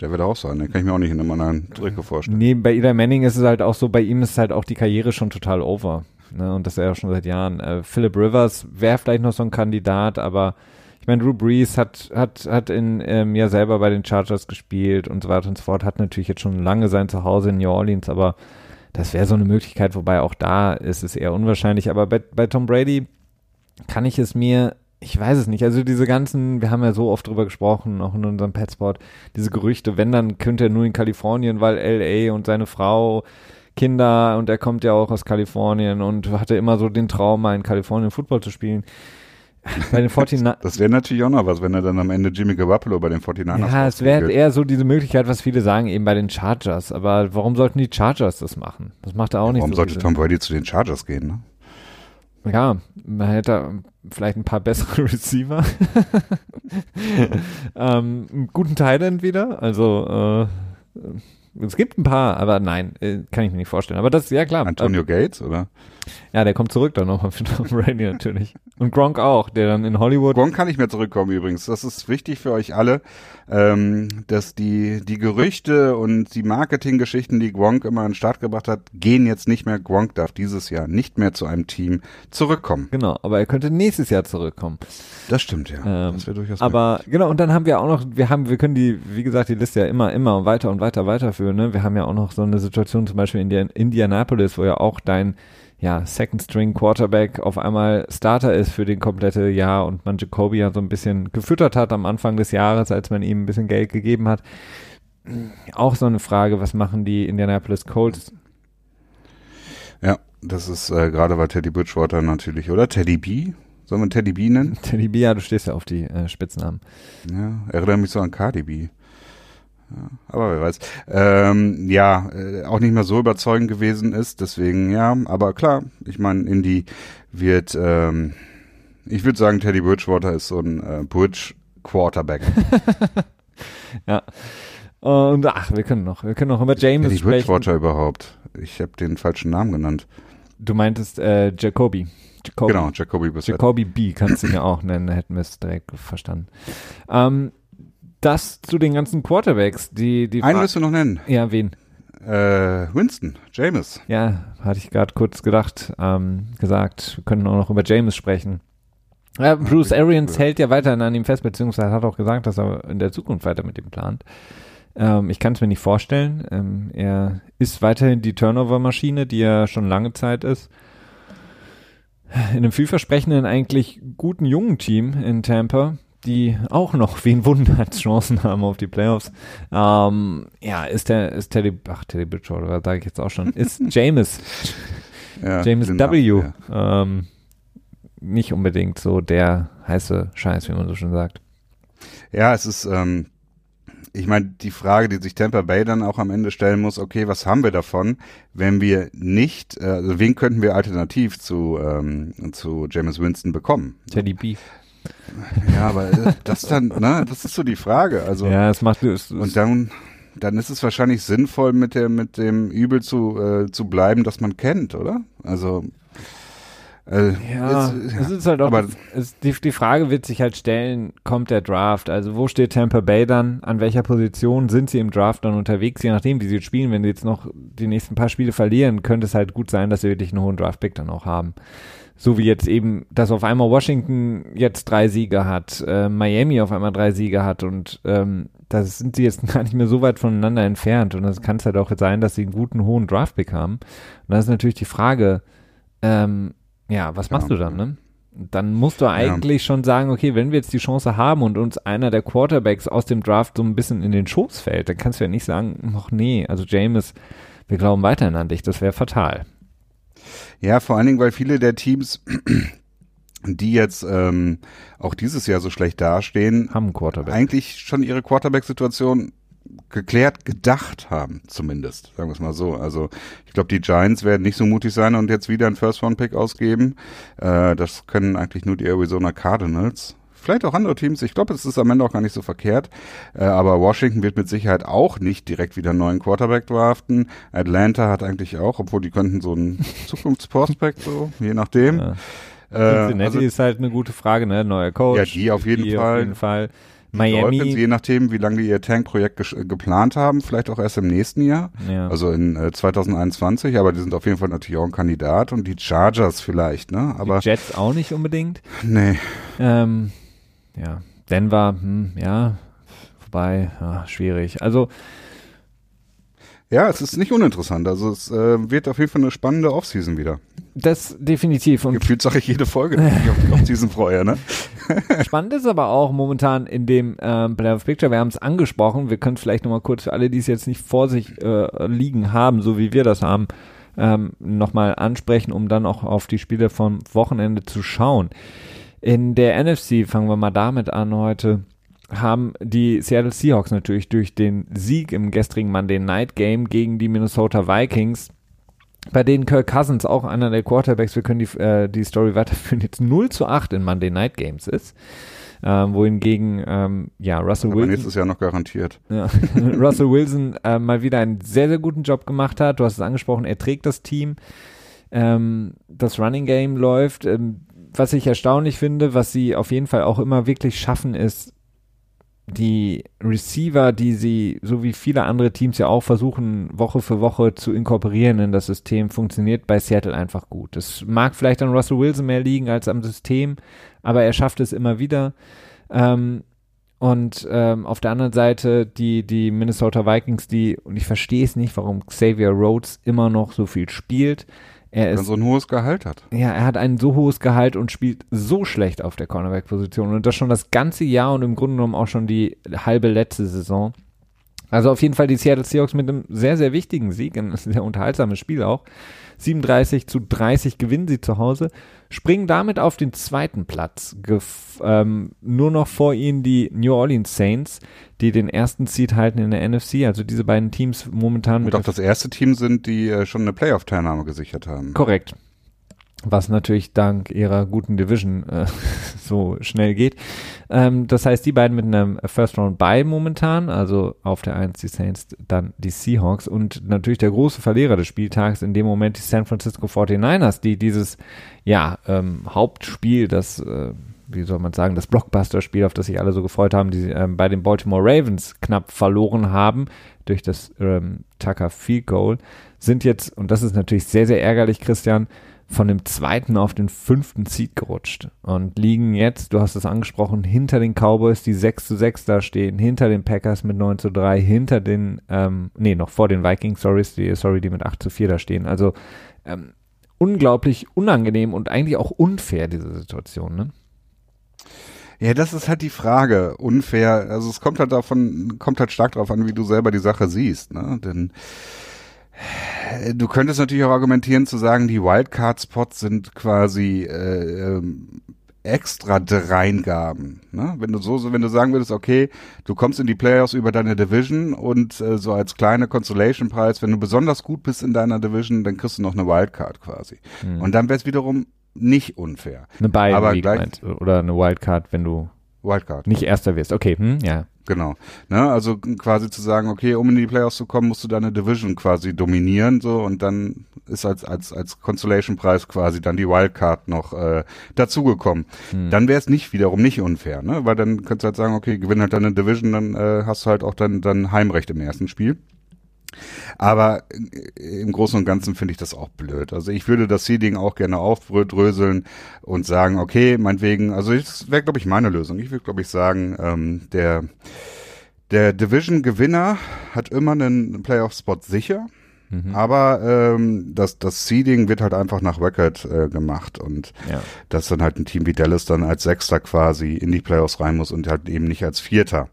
Speaker 2: Der wird auch sein. Den kann ich mir auch nicht in einem anderen Trikot vorstellen.
Speaker 1: Nee, bei Eli Manning ist es halt auch so, bei ihm ist halt auch die Karriere schon total over. Ne? Und das ist ja auch schon seit Jahren. Äh, Philip Rivers wäre vielleicht noch so ein Kandidat, aber ich meine, Drew Brees hat, hat, hat in, ähm, ja selber bei den Chargers gespielt und so weiter und so fort, hat natürlich jetzt schon lange sein Zuhause in New Orleans, aber das wäre so eine Möglichkeit, wobei auch da ist es eher unwahrscheinlich. Aber bei, bei Tom Brady kann ich es mir, ich weiß es nicht, also diese ganzen, wir haben ja so oft drüber gesprochen, auch in unserem Petspot, diese Gerüchte, wenn, dann könnte er nur in Kalifornien, weil LA und seine Frau, Kinder und er kommt ja auch aus Kalifornien und hatte immer so den Traum, mal in Kalifornien Football zu spielen. Bei den 49
Speaker 2: Das wäre natürlich auch noch was, wenn er dann am Ende Jimmy Garoppolo bei den 49ers
Speaker 1: Ja, es wäre eher so diese Möglichkeit, was viele sagen, eben bei den Chargers. Aber warum sollten die Chargers das machen? Das macht auch nicht
Speaker 2: Warum
Speaker 1: so
Speaker 2: sollte Tom Brady zu den Chargers gehen? Ne?
Speaker 1: Ja, man hätte vielleicht ein paar bessere Receiver. ähm, einen guten Thailand wieder. Also, äh, Es gibt ein paar, aber nein, äh, kann ich mir nicht vorstellen. Aber das, ja klar.
Speaker 2: Antonio Gates, oder?
Speaker 1: Ja, der kommt zurück dann nochmal für Tom Brady natürlich. Und Gronk auch, der dann in Hollywood.
Speaker 2: Gronk kann nicht mehr zurückkommen übrigens. Das ist wichtig für euch alle, ähm, dass die, die Gerüchte und die Marketinggeschichten, die Gronk immer an den Start gebracht hat, gehen jetzt nicht mehr. Gronk darf dieses Jahr nicht mehr zu einem Team zurückkommen.
Speaker 1: Genau, aber er könnte nächstes Jahr zurückkommen.
Speaker 2: Das stimmt, ja.
Speaker 1: Ähm,
Speaker 2: das wäre durchaus
Speaker 1: Aber genau, und dann haben wir auch noch, wir haben, wir können die, wie gesagt, die Liste ja immer, immer weiter und weiter weiterführen. Ne? Wir haben ja auch noch so eine Situation zum Beispiel in Indianapolis, wo ja auch dein ja, Second String Quarterback auf einmal Starter ist für den komplette Jahr und man Jacoby ja so ein bisschen gefüttert hat am Anfang des Jahres, als man ihm ein bisschen Geld gegeben hat. Auch so eine Frage, was machen die Indianapolis Colts?
Speaker 2: Ja, das ist äh, gerade bei Teddy Bridgewater natürlich, oder? Teddy B? Sollen wir Teddy B nennen?
Speaker 1: Teddy B, ja, du stehst ja auf die äh, Spitznamen.
Speaker 2: Ja, erinnert mich so an Cardi B. Ja, aber wer weiß. Ähm, ja, äh, auch nicht mehr so überzeugend gewesen ist, deswegen, ja, aber klar, ich meine, Indy wird, ähm, ich würde sagen, Teddy Bridgewater ist so ein äh, Bridge Quarterback.
Speaker 1: ja. Und ach, wir können noch, wir können noch über James
Speaker 2: Teddy
Speaker 1: sprechen.
Speaker 2: Bridgewater überhaupt. Ich habe den falschen Namen genannt.
Speaker 1: Du meintest äh, Jacoby. Jacoby.
Speaker 2: Genau, Jacoby Brissett.
Speaker 1: Jacoby B kannst du ihn ja auch nennen, hätten wir es direkt verstanden. Ähm, das zu den ganzen Quarterbacks, die, die
Speaker 2: Einen
Speaker 1: Fra-
Speaker 2: müssen wir noch nennen.
Speaker 1: Ja, wen?
Speaker 2: Äh, Winston, James.
Speaker 1: Ja, hatte ich gerade kurz gedacht, ähm, gesagt, wir können auch noch über James sprechen. Ja, Bruce Arians hält ja weiterhin an ihm fest, beziehungsweise hat auch gesagt, dass er in der Zukunft weiter mit ihm plant. Ähm, ich kann es mir nicht vorstellen. Ähm, er ist weiterhin die Turnover-Maschine, die er schon lange Zeit ist. In einem vielversprechenden, eigentlich guten jungen Team in Tampa, die auch noch, wen wundert, Chancen haben auf die Playoffs. Ähm, ja, ist der, ist Teddy, ach, Teddy Bridgewater, sage ich jetzt auch schon, ist James,
Speaker 2: Ja,
Speaker 1: James
Speaker 2: den
Speaker 1: W.
Speaker 2: Ja.
Speaker 1: Ähm, nicht unbedingt so der heiße Scheiß, wie man so schon sagt.
Speaker 2: Ja, es ist, ähm, ich meine, die Frage, die sich Tampa Bay dann auch am Ende stellen muss, okay, was haben wir davon, wenn wir nicht, äh, also wen könnten wir alternativ zu, ähm, zu James Winston bekommen?
Speaker 1: Teddy B.
Speaker 2: Ja, aber das dann, ne, das ist so die Frage. Also
Speaker 1: Ja, es macht es,
Speaker 2: und dann, dann ist es wahrscheinlich sinnvoll, mit der, mit dem Übel zu, äh, zu bleiben, das man kennt, oder? Also äh,
Speaker 1: Ja,
Speaker 2: jetzt,
Speaker 1: es ist halt auch,
Speaker 2: aber-
Speaker 1: es, die, die Frage wird sich halt stellen, kommt der Draft? Also wo steht Tampa Bay dann? An welcher Position sind sie im Draft dann unterwegs? Je nachdem, wie sie jetzt spielen, wenn sie jetzt noch die nächsten paar Spiele verlieren, könnte es halt gut sein, dass sie wirklich einen hohen Draft-Pick dann auch haben. So wie jetzt eben, dass auf einmal Washington jetzt drei Siege hat, äh, Miami auf einmal drei Siege hat und ähm, da sind sie jetzt gar nicht mehr so weit voneinander entfernt und das kann es halt auch sein, dass sie einen guten hohen Draft-Pick haben. Und dann ist natürlich die Frage, ähm, ja, was machst
Speaker 2: Ja.
Speaker 1: du dann, ne? Dann musst du eigentlich schon sagen, okay, wenn wir jetzt die Chance haben und uns einer der Quarterbacks aus dem Draft so ein bisschen in den Schoß fällt, dann kannst du ja nicht sagen, ach nee, also James, wir glauben weiterhin an dich, das wäre fatal.
Speaker 2: Ja, vor allen Dingen, weil viele der Teams, die jetzt ähm, auch dieses Jahr so schlecht dastehen,
Speaker 1: Haben Quarterback.
Speaker 2: eigentlich schon ihre Quarterback-Situation geklärt gedacht haben, zumindest, sagen wir es mal so. Also ich glaube, die Giants werden nicht so mutig sein und jetzt wieder einen First-Round-Pick ausgeben. Äh, das können eigentlich nur die Arizona Cardinals. Vielleicht auch andere Teams. Ich glaube, es ist am Ende auch gar nicht so verkehrt. Äh, aber Washington wird mit Sicherheit auch nicht direkt wieder einen neuen Quarterback draften. Atlanta hat eigentlich auch, obwohl die könnten so einen Zukunftsprospekt so, je nachdem.
Speaker 1: Ja.
Speaker 2: Äh,
Speaker 1: Cincinnati
Speaker 2: also
Speaker 1: ist halt eine gute Frage, ne? Neuer Coach.
Speaker 2: Ja, die auf jeden Fall.
Speaker 1: Auf jeden Fall.
Speaker 2: die Dolphins,
Speaker 1: Miami.
Speaker 2: je nachdem, wie lange die ihr Tank-Projekt gesch- äh, geplant haben, vielleicht auch erst im nächsten Jahr.
Speaker 1: Ja.
Speaker 2: Also in äh, 2021, aber die sind auf jeden Fall natürlich auch ein Kandidat und die Chargers vielleicht, ne? Aber
Speaker 1: die Jets auch nicht unbedingt.
Speaker 2: nee.
Speaker 1: Ähm, ja, Denver, hm, ja, wobei, ja, schwierig. Also,
Speaker 2: Ja, es ist nicht uninteressant. Also es äh, wird auf jeden Fall eine spannende Offseason wieder.
Speaker 1: das definitiv. Und
Speaker 2: Gefühlt sage ich jede Folge, dass ich auf die Offseason freue, ne?
Speaker 1: spannend ist aber auch momentan in dem ähm, Playoff Picture, wir haben es angesprochen, wir können vielleicht nochmal kurz für alle, die es jetzt nicht vor sich äh, liegen haben, so wie wir das haben, ähm, nochmal ansprechen, um dann auch auf die Spiele vom Wochenende zu schauen. In der NFC, fangen wir mal damit an heute, haben die Seattle Seahawks natürlich durch den Sieg im gestrigen Monday Night Game gegen die Minnesota Vikings, bei denen Kirk Cousins auch einer der Quarterbacks, wir können die, äh, die Story weiterführen, jetzt 0 zu 8 in Monday Night Games ist. Ähm, wohingegen, ähm, ja, Russell Wilson.
Speaker 2: nächstes Jahr noch garantiert.
Speaker 1: Ja. Russell Wilson äh, mal wieder einen sehr, sehr guten Job gemacht hat. Du hast es angesprochen, er trägt das Team. Ähm, das Running Game läuft. Ähm, was ich erstaunlich finde, was sie auf jeden Fall auch immer wirklich schaffen, ist, die Receiver, die sie, so wie viele andere Teams ja auch versuchen, Woche für Woche zu inkorporieren in das System, funktioniert bei Seattle einfach gut. Es mag vielleicht an Russell Wilson mehr liegen als am System, aber er schafft es immer wieder. Ähm, und ähm, auf der anderen Seite die, die Minnesota Vikings, die, und ich verstehe es nicht, warum Xavier Rhodes immer noch so viel spielt. Er ist
Speaker 2: so ein hohes Gehalt hat.
Speaker 1: ja, er hat ein so hohes Gehalt und spielt so schlecht auf der Cornerback-Position und das schon das ganze Jahr und im Grunde genommen auch schon die halbe letzte Saison. Also auf jeden Fall die Seattle Seahawks mit einem sehr, sehr wichtigen Sieg, ein sehr unterhaltsames Spiel auch. 37 zu 30 gewinnen sie zu Hause, springen damit auf den zweiten Platz. Gef ähm, nur noch vor ihnen die New Orleans Saints, die den ersten Seed halten in der NFC. Also diese beiden Teams momentan
Speaker 2: Und
Speaker 1: mit
Speaker 2: auch das erste Team sind, die äh, schon eine Playoff-Teilnahme gesichert haben.
Speaker 1: Korrekt. Was natürlich dank ihrer guten Division äh, so schnell geht. Ähm, das heißt, die beiden mit einem First Round Bye momentan, also auf der 1 die Saints, dann die Seahawks und natürlich der große Verlierer des Spieltags in dem Moment die San Francisco 49ers, die dieses ja ähm, Hauptspiel, das äh, wie soll man sagen, das Blockbuster-Spiel, auf das sich alle so gefreut haben, die ähm, bei den Baltimore Ravens knapp verloren haben durch das ähm, Tucker Field Goal, sind jetzt, und das ist natürlich sehr, sehr ärgerlich, Christian, von dem zweiten auf den fünften Seed gerutscht und liegen jetzt, du hast es angesprochen, hinter den Cowboys, die 6 zu 6 da stehen, hinter den Packers mit 9 zu 3, hinter den, ähm, nee, noch vor den Vikings, sorry, die, sorry, die mit 8 zu 4 da stehen. Also ähm, unglaublich unangenehm und eigentlich auch unfair, diese Situation, ne?
Speaker 2: Ja, das ist halt die Frage. Unfair. Also es kommt halt davon, kommt halt stark darauf an, wie du selber die Sache siehst, ne? Denn du könntest natürlich auch argumentieren zu sagen, die Wildcard-Spots sind quasi äh, ähm, extra Dreingaben. Ne? Wenn du so, wenn du sagen würdest, okay, du kommst in die Playoffs über deine Division und äh, so als kleine Consolation-Preis, wenn du besonders gut bist in deiner Division, dann kriegst du noch eine Wildcard quasi.
Speaker 1: Hm.
Speaker 2: Und dann wäre es wiederum nicht unfair.
Speaker 1: Eine Bye
Speaker 2: Aber gleich-
Speaker 1: meinst du, oder eine Wildcard, wenn du
Speaker 2: Wildcard.
Speaker 1: nicht Erster wirst. Okay, hm, ja.
Speaker 2: Genau. Ne, also quasi zu sagen, okay, um in die Playoffs zu kommen, musst du deine Division quasi dominieren, so und dann ist als als als Consolation Preis quasi dann die Wildcard noch äh, dazugekommen.
Speaker 1: Hm.
Speaker 2: Dann wäre es nicht wiederum nicht unfair, ne, weil dann kannst du halt sagen, okay, gewinn halt deine Division, dann äh, hast du halt auch dann dann Heimrecht im ersten Spiel. Aber äh, im Großen und Ganzen finde ich das auch blöd. Also ich würde das Seeding auch gerne aufdröseln und sagen, okay, meinetwegen, also das wäre, glaube ich, meine Lösung. Ich würde, glaube ich, sagen, ähm, der, der Division-Gewinner hat immer einen Playoff-Spot sicher.
Speaker 1: Mhm.
Speaker 2: Aber ähm, das, das Seeding wird halt einfach nach Record äh, gemacht und
Speaker 1: Ja.
Speaker 2: dass dann halt ein Team wie Dallas dann als Sechster quasi in die Playoffs rein muss und halt eben nicht als Vierter.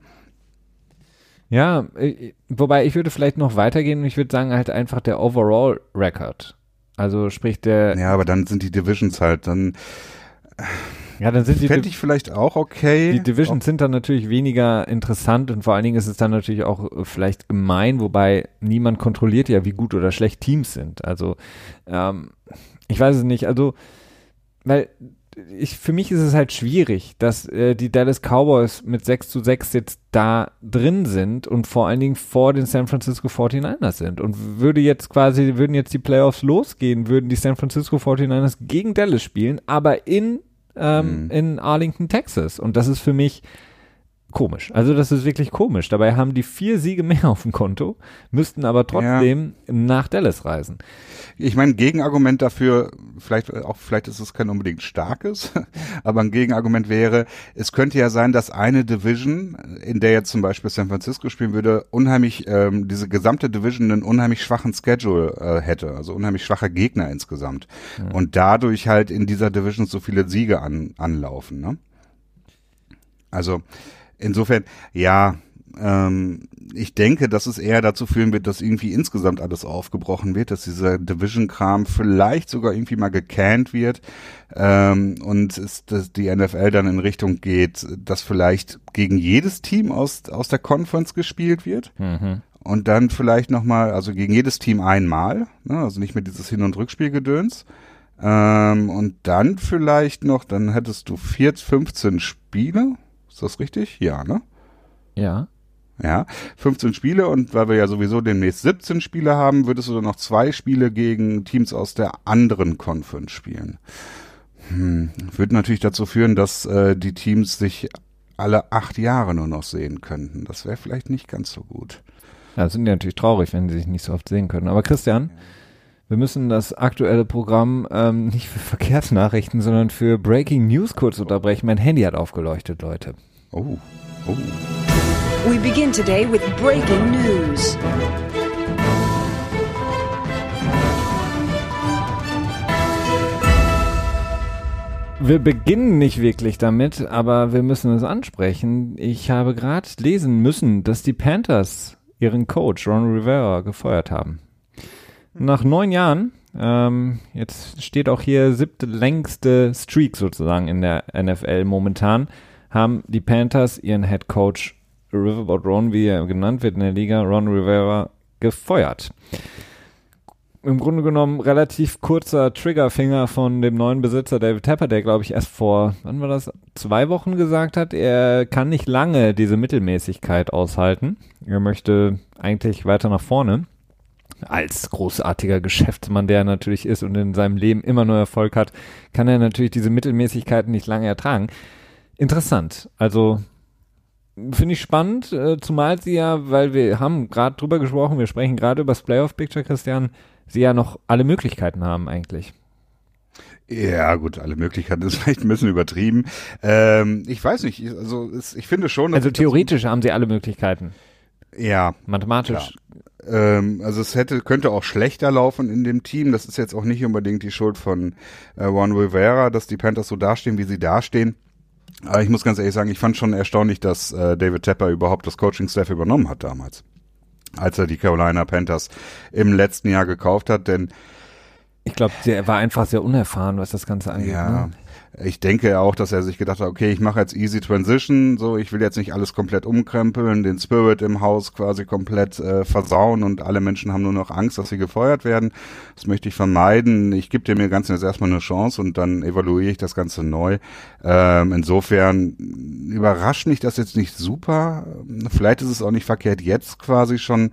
Speaker 1: Ja, äh, wobei ich würde vielleicht noch weitergehen und ich würde sagen halt einfach der Overall Record. Also sprich der, ja,
Speaker 2: Ja, aber dann sind die Divisions halt, dann
Speaker 1: dann sind die,
Speaker 2: fände ich vielleicht auch okay.
Speaker 1: die Divisions sind dann natürlich weniger interessant und vor allen Dingen ist es dann natürlich auch äh, vielleicht gemein, wobei niemand kontrolliert ja, wie gut oder schlecht Teams sind. Also ähm, ich weiß es nicht, also weil ich, für mich ist es halt schwierig, dass äh, die Dallas Cowboys mit 6 zu 6 jetzt da drin sind und vor allen Dingen vor den San Francisco 49ers sind. Und würde jetzt quasi, würden jetzt die Playoffs losgehen, würden die San Francisco 49ers gegen Dallas spielen, aber in, ähm,
Speaker 2: Mhm.
Speaker 1: in Arlington, Texas. Und das ist für mich komisch. Also das ist wirklich komisch. Dabei haben die vier Siege mehr auf dem Konto, müssten aber trotzdem nach Dallas reisen.
Speaker 2: Ich meine, Gegenargument dafür, vielleicht auch, vielleicht ist es kein unbedingt starkes, aber ein Gegenargument wäre, es könnte ja sein, dass eine Division, in der jetzt zum Beispiel San Francisco spielen würde, unheimlich, ähm, diese gesamte Division einen unheimlich schwachen Schedule äh, hätte, also unheimlich schwache Gegner insgesamt. Und dadurch halt in dieser Division so viele Siege an, anlaufen, ne? Also insofern, ja, ähm, ich denke, dass es eher dazu führen wird, dass irgendwie insgesamt alles aufgebrochen wird, dass dieser Division-Kram vielleicht sogar irgendwie mal gecannt wird ähm, und es, dass die NFL dann in Richtung geht, dass vielleicht gegen jedes Team aus, aus der Conference gespielt wird
Speaker 1: Mhm.
Speaker 2: und dann vielleicht nochmal, also gegen jedes Team einmal, ne, also nicht mehr dieses Hin- und Rückspielgedöns. Ähm, und dann vielleicht noch, dann hättest du vier, 15 Spiele Ist das richtig? Ja, ne?
Speaker 1: Ja.
Speaker 2: Ja, 15 Spiele und weil wir ja sowieso demnächst 17 Spiele haben, würdest du dann noch zwei Spiele gegen Teams aus der anderen Conference spielen. Hm, würde natürlich dazu führen, dass äh, die Teams sich alle acht Jahre nur noch sehen könnten. Das wäre vielleicht nicht ganz so gut.
Speaker 1: Ja, das sind die natürlich traurig, wenn sie sich nicht so oft sehen können. Aber Christian, wir müssen das aktuelle Programm ähm, nicht für Verkehrsnachrichten, sondern für Breaking News kurz unterbrechen. Mein Handy hat aufgeleuchtet, Leute.
Speaker 2: Oh, oh.
Speaker 3: We begin today with breaking news.
Speaker 1: Wir beginnen nicht wirklich damit, aber wir müssen es ansprechen. Ich habe gerade lesen müssen, dass die Panthers ihren Coach Ron Rivera gefeuert haben. Nach neun Jahren, ähm, jetzt steht auch hier siebte längste Streak sozusagen in der NFL momentan, haben die Panthers ihren Head Coach Riverboat Ron, wie er genannt wird in der Liga, Ron Rivera, gefeuert im Grunde genommen relativ kurzer Triggerfinger von dem neuen Besitzer David Tepper, der glaube ich erst vor, wann war das, zwei Wochen gesagt hat, er kann nicht lange diese Mittelmäßigkeit aushalten. Er möchte eigentlich weiter nach vorne. Als großartiger Geschäftsmann, der er natürlich ist und in seinem Leben immer nur Erfolg hat, kann er natürlich diese Mittelmäßigkeiten nicht lange ertragen. Interessant. Also finde ich spannend, äh, zumal sie ja, weil wir haben gerade drüber gesprochen, wir sprechen gerade über das Playoff Picture, Christian, sie ja noch alle Möglichkeiten haben eigentlich.
Speaker 2: Ja, gut, alle Möglichkeiten ist vielleicht ein bisschen übertrieben. Ähm, ich weiß nicht, also es, ich finde schon.
Speaker 1: Also theoretisch haben sie alle Möglichkeiten.
Speaker 2: Ja.
Speaker 1: Mathematisch.
Speaker 2: Ähm, also es hätte, könnte auch schlechter laufen in dem Team. Das ist jetzt auch nicht unbedingt die Schuld von äh, Juan Rivera, dass die Panthers so dastehen, wie sie dastehen. Aber ich muss ganz ehrlich sagen, ich fand schon erstaunlich, dass äh, David Tepper überhaupt das Coaching-Staff übernommen hat damals als er die Carolina Panthers im letzten Jahr gekauft hat, denn
Speaker 1: ich glaube, der war einfach sehr unerfahren, was das Ganze angeht.
Speaker 2: Ja,
Speaker 1: ne?
Speaker 2: Ich denke auch, dass er sich gedacht hat, okay, ich mache jetzt easy transition, so ich will jetzt nicht alles komplett umkrempeln, den Spirit im Haus quasi komplett äh, versauen und alle Menschen haben nur noch Angst, dass sie gefeuert werden. Das möchte ich vermeiden. Ich gebe dem Ganzen jetzt erstmal eine Chance und dann evaluiere ich das Ganze neu. Ähm, insofern überrascht mich das jetzt nicht super. Vielleicht ist es auch nicht verkehrt, jetzt quasi schon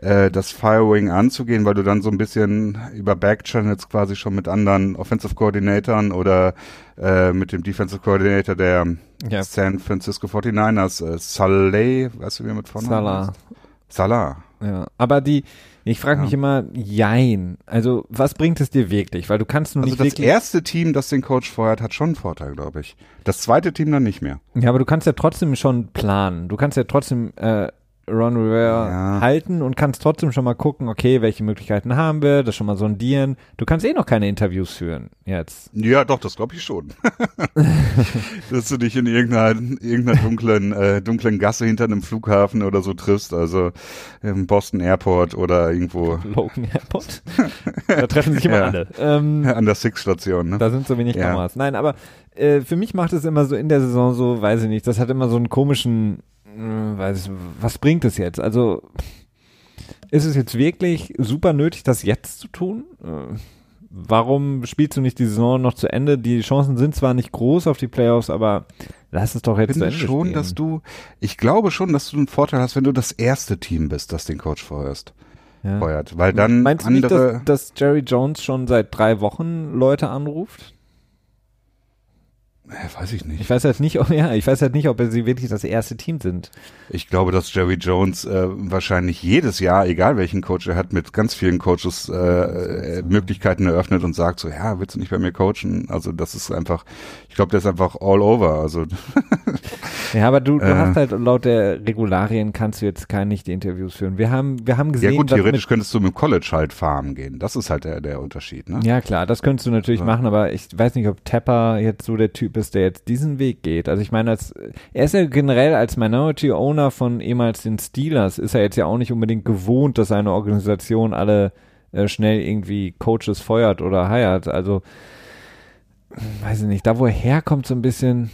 Speaker 2: äh, das Firewing anzugehen, weil du dann so ein bisschen über Backchannels quasi schon mit anderen Offensive Coordinatoren oder äh, mit dem Defensive Coordinator der ja. San Francisco 49ers, äh, Saleh, weißt du, wie er mit vorne
Speaker 1: Salah.
Speaker 2: Salah.
Speaker 1: Ja, aber die, ich frage mich immer, jein. Also, was bringt es dir wirklich? Weil du kannst nur
Speaker 2: also
Speaker 1: nicht
Speaker 2: das
Speaker 1: wirklich.
Speaker 2: erste Team, das den Coach feuert, hat schon einen Vorteil, glaube ich. Das zweite Team dann nicht mehr.
Speaker 1: Ja, aber du kannst ja trotzdem schon planen. Du kannst ja trotzdem äh, Ron Rivera
Speaker 2: Ja.
Speaker 1: halten und kannst trotzdem schon mal gucken, okay, welche Möglichkeiten haben wir, das schon mal sondieren. Du kannst eh noch keine Interviews führen jetzt.
Speaker 2: Ja, doch, das glaube ich schon. Dass du dich in irgendeiner, irgendeiner dunklen, äh, dunklen Gasse hinter einem Flughafen oder so triffst, also im Boston Airport oder irgendwo
Speaker 1: Logan Airport. da treffen sich immer
Speaker 2: Ja.
Speaker 1: alle. Ähm,
Speaker 2: an der Six-Station. Ne?
Speaker 1: Da sind so wenig
Speaker 2: Ja.
Speaker 1: Kameras. Nein, aber äh, für mich macht es immer so in der Saison so, weiß ich nicht, das hat immer so einen komischen, weiß ich, was bringt es jetzt? Also ist es jetzt wirklich super nötig, das jetzt zu tun? Äh, warum spielst du nicht die Saison noch zu Ende? Die Chancen sind zwar nicht groß auf die Playoffs, aber lass es doch jetzt
Speaker 2: Ich
Speaker 1: zu Ende
Speaker 2: schon,
Speaker 1: spielen.
Speaker 2: dass du, ich glaube schon, dass du einen Vorteil hast, wenn du das erste Team bist, das den Coach feuerst,
Speaker 1: ja.
Speaker 2: feuert. Weil dann
Speaker 1: Meinst du nicht,
Speaker 2: andere.
Speaker 1: dass, dass Jerry Jones schon seit drei Wochen Leute anruft?
Speaker 2: Äh, weiß ich nicht.
Speaker 1: Ich weiß halt nicht, ob, ja, ich weiß halt nicht, ob sie wirklich das erste Team sind.
Speaker 2: Ich glaube, dass Jerry Jones äh, wahrscheinlich jedes Jahr, egal welchen Coach er hat, mit ganz vielen Coaches äh, äh, Möglichkeiten eröffnet und sagt so, ja, willst du nicht bei mir coachen? Also das ist einfach, ich glaube, der ist einfach all over. Also
Speaker 1: Ja, aber du, du
Speaker 2: Äh.
Speaker 1: hast halt laut der Regularien kannst du jetzt keine nicht die Interviews führen. Wir haben, wir haben
Speaker 2: ja
Speaker 1: gesehen,
Speaker 2: gut,
Speaker 1: dass
Speaker 2: theoretisch könntest du mit dem College halt farmen gehen. Das ist halt der, der Unterschied, ne?
Speaker 1: ja klar, das könntest du natürlich
Speaker 2: Ja.
Speaker 1: machen, aber ich weiß nicht, ob Tapper jetzt so der Typ ist, der jetzt diesen Weg geht. Also ich meine, als, er ist ja generell als Minority Owner von ehemals den Steelers, ist er jetzt ja auch nicht unbedingt gewohnt, dass seine Organisation alle äh, schnell irgendwie Coaches feuert oder heiert. Also weiß ich nicht, da wo er herkommt so ein bisschen.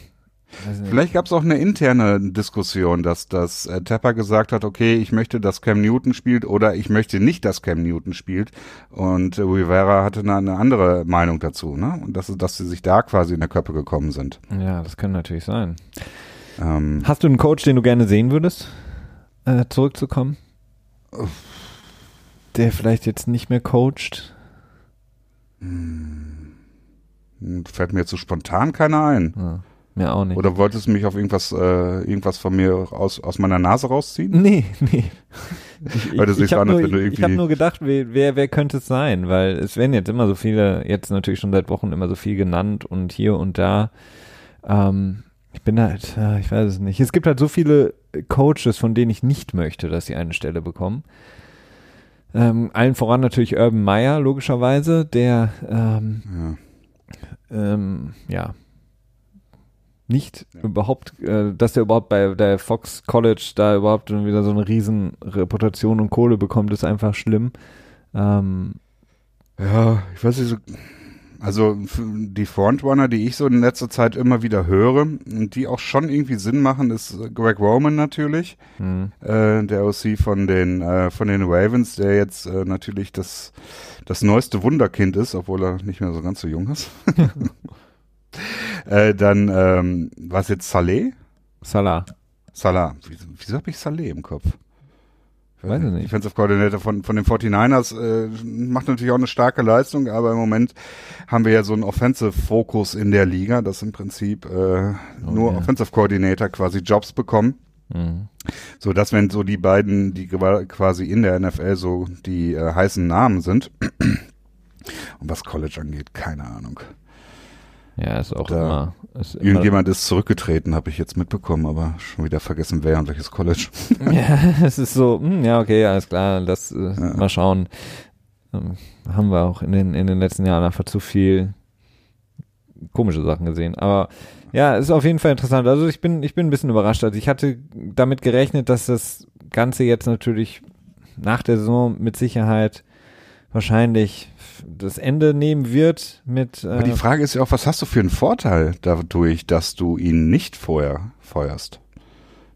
Speaker 2: Vielleicht gab es auch eine interne Diskussion, dass, dass äh, Tepper gesagt hat, okay, ich möchte, dass Cam Newton spielt oder ich möchte nicht, dass Cam Newton spielt. Und äh, Rivera hatte eine, eine andere Meinung dazu, ne? Und dass, dass sie sich da quasi in der Köppe gekommen sind.
Speaker 1: Ja, das kann natürlich sein.
Speaker 2: Ähm,
Speaker 1: Hast du einen Coach, den du gerne sehen würdest, äh, zurückzukommen? Der vielleicht jetzt nicht mehr coacht?
Speaker 2: fällt mir jetzt so spontan keiner ein.
Speaker 1: Ja, mir auch nicht.
Speaker 2: Oder wolltest du mich auf irgendwas, äh, irgendwas von mir aus, aus meiner Nase rausziehen?
Speaker 1: Nee, nee. Ich,
Speaker 2: Weil du
Speaker 1: ich, habe nur, ich hab nur gedacht, wer, wer, wer könnte es sein? Weil es werden jetzt immer so viele, jetzt natürlich schon seit Wochen immer so viel genannt und hier und da. Ähm, ich bin halt, äh, ich weiß es nicht. Es gibt halt so viele Coaches, von denen ich nicht möchte, dass sie eine Stelle bekommen. Ähm, allen voran natürlich Urban Meyer, logischerweise, der ähm,
Speaker 2: Ja.
Speaker 1: ähm, ja nicht überhaupt, äh, dass der überhaupt bei der Fox College da überhaupt wieder so eine riesen Reputation und Kohle bekommt, ist einfach schlimm. Ähm,
Speaker 2: Ja, ich weiß nicht so. Also die Frontrunner, die ich so in letzter Zeit immer wieder höre und die auch schon irgendwie Sinn machen, ist Greg Roman natürlich,
Speaker 1: hm,
Speaker 2: äh, der OC von den äh, von den Ravens, der jetzt äh, natürlich das das neueste Wunderkind ist, obwohl er nicht mehr so ganz so jung ist. äh, dann ähm, was jetzt Saleh?
Speaker 1: Salah.
Speaker 2: Salah. Wieso, wieso habe ich Saleh im Kopf?
Speaker 1: Weiß ich nicht.
Speaker 2: Defensive Coordinator von, von den 49ers äh, macht natürlich auch eine starke Leistung, aber im Moment haben wir ja so einen Offensive-Fokus in der Liga, dass im Prinzip äh, nur
Speaker 1: ja.
Speaker 2: Offensive Coordinator quasi Jobs bekommen.
Speaker 1: Hm.
Speaker 2: So, das wenn so die beiden, die quasi in der NFL so die äh, heißen Namen sind. Und was College angeht, keine Ahnung.
Speaker 1: Ja, ist auch
Speaker 2: Da-
Speaker 1: immer. Ist immer
Speaker 2: Irgendjemand ist zurückgetreten, habe ich jetzt mitbekommen, aber schon wieder vergessen, wer und welches College.
Speaker 1: ja, es ist so, hm, ja, okay, alles klar, das, äh, mal schauen. Ähm, haben wir auch in den, in den letzten Jahren einfach zu viel komische Sachen gesehen. Aber ja, ist auf jeden Fall interessant. Also ich bin, ich bin ein bisschen überrascht. Also ich hatte damit gerechnet, dass das Ganze jetzt natürlich nach der Saison mit Sicherheit wahrscheinlich das Ende nehmen wird mit
Speaker 2: Aber die
Speaker 1: äh,
Speaker 2: Frage ist ja auch, was hast du für einen Vorteil dadurch, dass du ihn nicht vorher feuerst?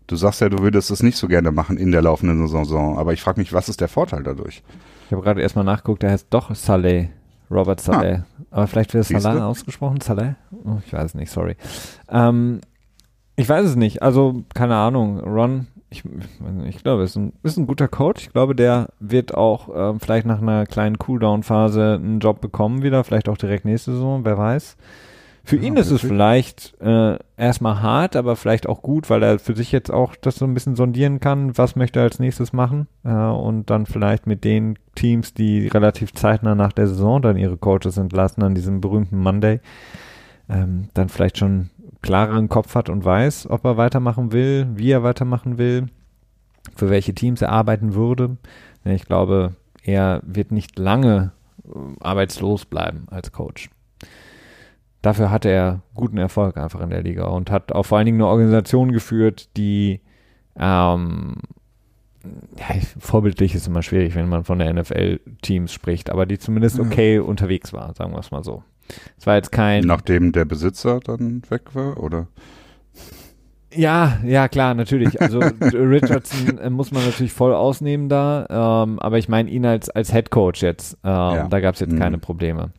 Speaker 2: Du sagst ja, du würdest es nicht so gerne machen in der laufenden Saison, aber ich frage mich, was ist der Vorteil dadurch?
Speaker 1: Ich habe gerade erstmal nachgeguckt, der heißt doch Saleh. Robert Saleh. Aber vielleicht wird
Speaker 2: Siehste?
Speaker 1: Salah ausgesprochen, Saleh? Oh, ich weiß es nicht, sorry. Ähm, ich weiß es nicht. Also, keine Ahnung. Ron, ich, ich glaube, ist ein, ist ein guter Coach. Ich glaube, der wird auch ähm, vielleicht nach einer kleinen Cooldown-Phase einen Job bekommen wieder. Vielleicht auch direkt nächste Saison, wer weiß. Für
Speaker 2: Ja,
Speaker 1: ihn ist es
Speaker 2: wirklich.
Speaker 1: vielleicht äh, erstmal hart, aber vielleicht auch gut, weil er für sich jetzt auch das so ein bisschen sondieren kann, was möchte er als nächstes machen äh, und dann vielleicht mit den Teams, die relativ zeitnah nach der Saison dann ihre Coaches entlassen an diesem berühmten Monday, ähm, dann vielleicht schon klareren Kopf hat und weiß, ob er weitermachen will, wie er weitermachen will, für welche Teams er arbeiten würde. Ja, Ich glaube, er wird nicht lange äh, arbeitslos bleiben als Coach. Dafür hat er guten Erfolg einfach in der Liga und hat auch vor allen Dingen eine Organisation geführt, die ähm, ja, ich- vorbildlich ist immer schwierig, wenn man von der NFL-Teams spricht, aber die zumindest okay unterwegs war, sagen wir es mal so. Es war jetzt kein
Speaker 2: Nachdem der Besitzer dann weg war, oder?
Speaker 1: Ja, ja, klar, natürlich. Also Richardson äh, muss man natürlich voll ausnehmen da, ähm, aber ich meine ihn als als Head Coach jetzt. Ähm,
Speaker 2: Ja.
Speaker 1: Da gab es jetzt
Speaker 2: Mhm.
Speaker 1: keine Probleme.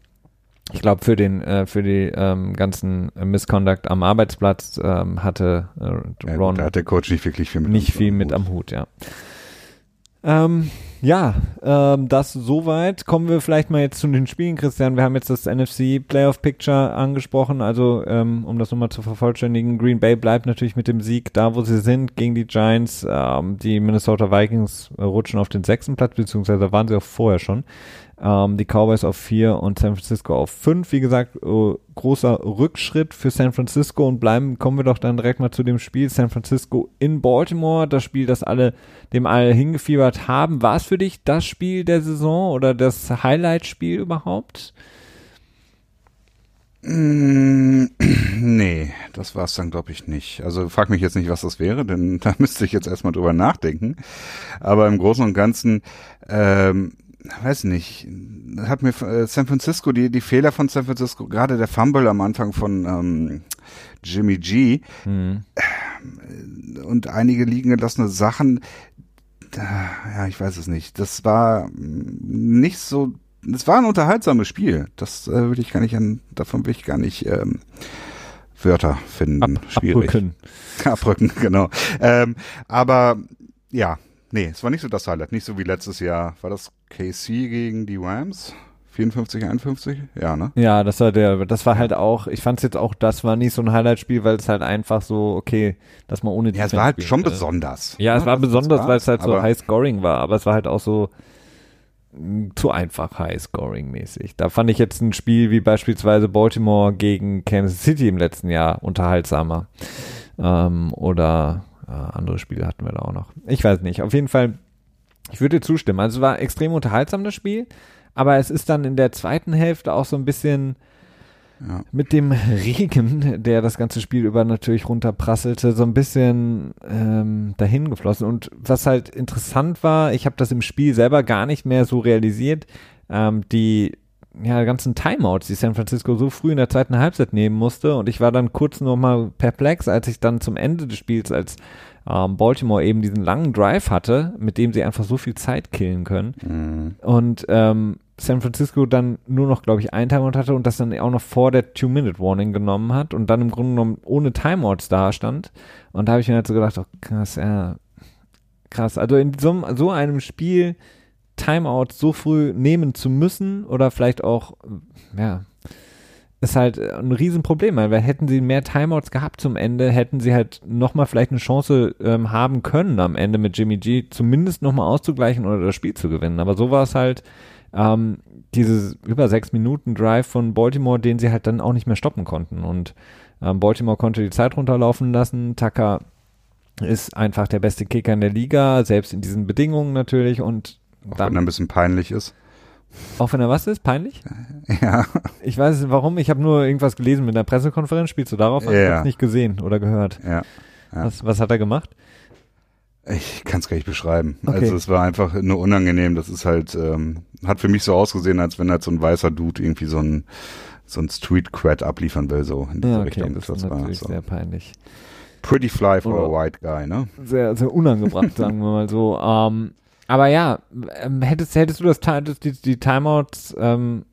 Speaker 1: Ich glaube für den äh, für die ähm, ganzen Misconduct am Arbeitsplatz ähm, hatte äh,
Speaker 2: Ja,
Speaker 1: Ron
Speaker 2: gut, da hat der Coach nicht wirklich viel mit
Speaker 1: nicht viel mit am Hut, ja. Ähm, ja, ähm, das soweit. Kommen wir vielleicht mal jetzt zu den Spielen, Christian. Wir haben jetzt das NFC Playoff Picture angesprochen. Also, ähm, um das nochmal zu vervollständigen, Green Bay bleibt natürlich mit dem Sieg da, wo sie sind, gegen die Giants. Ähm, die Minnesota Vikings rutschen auf den sechsten Platz, beziehungsweise waren sie auch vorher schon. Ähm, die Cowboys auf vier und San Francisco auf fünf. Wie gesagt, äh, großer Rückschritt für San Francisco und bleiben, kommen wir doch dann direkt mal zu dem Spiel San Francisco in Baltimore. Das Spiel, das alle dem alle hingefiebert haben. War es für dich das Spiel der Saison oder das Highlight-Spiel überhaupt?
Speaker 2: Mm, Nee, das war es dann, glaube ich, nicht. Also frag mich jetzt nicht, was das wäre, denn da müsste ich jetzt erstmal drüber nachdenken. Aber im Großen und Ganzen, ähm, weiß nicht, hat mir äh, San Francisco, die, die Fehler von San Francisco, gerade der Fumble am Anfang von ähm, Jimmy G
Speaker 1: Hm.
Speaker 2: und einige liegen gelassene Sachen, ja, ich weiß es nicht. Das war mm, nicht so, es war ein unterhaltsames Spiel. Das äh, will ich gar nicht an, davon will ich gar nicht ähm, Wörter finden.
Speaker 1: Ab,
Speaker 2: Schwierig.
Speaker 1: abrücken.
Speaker 2: Abrücken, genau. Ähm, aber ja, nee, es war nicht so das Highlight. Nicht so wie letztes Jahr. War das KC gegen die Rams? 54, 51? Ja, ne?
Speaker 1: Ja, das war der, das war halt auch, ich fand es jetzt auch, das war nicht so ein Highlight-Spiel, weil es halt einfach so, okay, dass man ohne
Speaker 2: Ja, es war halt
Speaker 1: spielt,
Speaker 2: schon
Speaker 1: äh,
Speaker 2: besonders.
Speaker 1: Ja, es
Speaker 2: Ne?
Speaker 1: war besonders, weil es halt so
Speaker 2: Aber-
Speaker 1: High Scoring war, aber es war halt auch so mh, zu einfach High Scoring mäßig. Da fand ich jetzt ein Spiel wie beispielsweise Baltimore gegen Kansas City im letzten Jahr unterhaltsamer. Ähm, oder äh, andere Spiele hatten wir da auch noch. Ich weiß nicht. Auf jeden Fall, ich würde dir zustimmen. Also es war extrem unterhaltsam das Spiel, aber es ist dann in der zweiten Hälfte auch so ein bisschen
Speaker 2: Ja.
Speaker 1: mit dem Regen, der das ganze Spiel über natürlich runterprasselte, so ein bisschen ähm, dahin geflossen. Und was halt interessant war, ich habe das im Spiel selber gar nicht mehr so realisiert, ähm, die ja, ganzen Timeouts, die San Francisco so früh in der zweiten Halbzeit nehmen musste. Und ich war dann kurz noch mal perplex, als ich dann zum Ende des Spiels, als ähm, Baltimore eben diesen langen Drive hatte, mit dem sie einfach so viel Zeit killen können.
Speaker 2: Mhm.
Speaker 1: Und ähm, San Francisco dann nur noch, glaube ich, ein Timeout hatte und das dann auch noch vor der Two-Minute-Warning genommen hat und dann im Grunde genommen ohne Timeouts da stand. Und da habe ich mir halt so gedacht, oh, krass, ja, krass. Also in so, so einem Spiel Timeouts so früh nehmen zu müssen oder vielleicht auch, ja, ist halt ein Riesenproblem, weil hätten sie mehr Timeouts gehabt zum Ende, hätten sie halt nochmal vielleicht eine Chance ähm, haben können am Ende mit Jimmy G, zumindest nochmal auszugleichen oder das Spiel zu gewinnen. Aber so war es halt ähm, dieses über sechs Minuten Drive von Baltimore, den sie halt dann auch nicht mehr stoppen konnten. Und ähm, Baltimore konnte die Zeit runterlaufen lassen. Tucker ist einfach der beste Kicker in der Liga, selbst in diesen Bedingungen natürlich. Und
Speaker 2: Auch
Speaker 1: dann,
Speaker 2: wenn er ein bisschen peinlich ist.
Speaker 1: auch wenn er was ist, peinlich?
Speaker 2: Ja.
Speaker 1: Ich weiß nicht warum, ich habe nur irgendwas gelesen mit einer Pressekonferenz. Spielst du darauf an? Ich
Speaker 2: Ja.
Speaker 1: hab's nicht gesehen oder gehört.
Speaker 2: Ja. Ja.
Speaker 1: Was, was hat er gemacht?
Speaker 2: Ich kann es gar nicht beschreiben.
Speaker 1: Okay.
Speaker 2: Also es war einfach nur unangenehm. Das ist halt, ähm, hat für mich so ausgesehen, als wenn halt so ein weißer Dude irgendwie so ein so ein Street Cred abliefern will, so in diese
Speaker 1: Ja, okay,
Speaker 2: Richtung.
Speaker 1: das
Speaker 2: Das, war
Speaker 1: natürlich
Speaker 2: so.
Speaker 1: sehr peinlich.
Speaker 2: Pretty fly for
Speaker 1: Oder-
Speaker 2: a white guy, ne?
Speaker 1: sehr, sehr unangebracht, sagen wir mal so. Ähm, aber ja, ähm, hättest, hättest du das, die, die Timeouts ähm,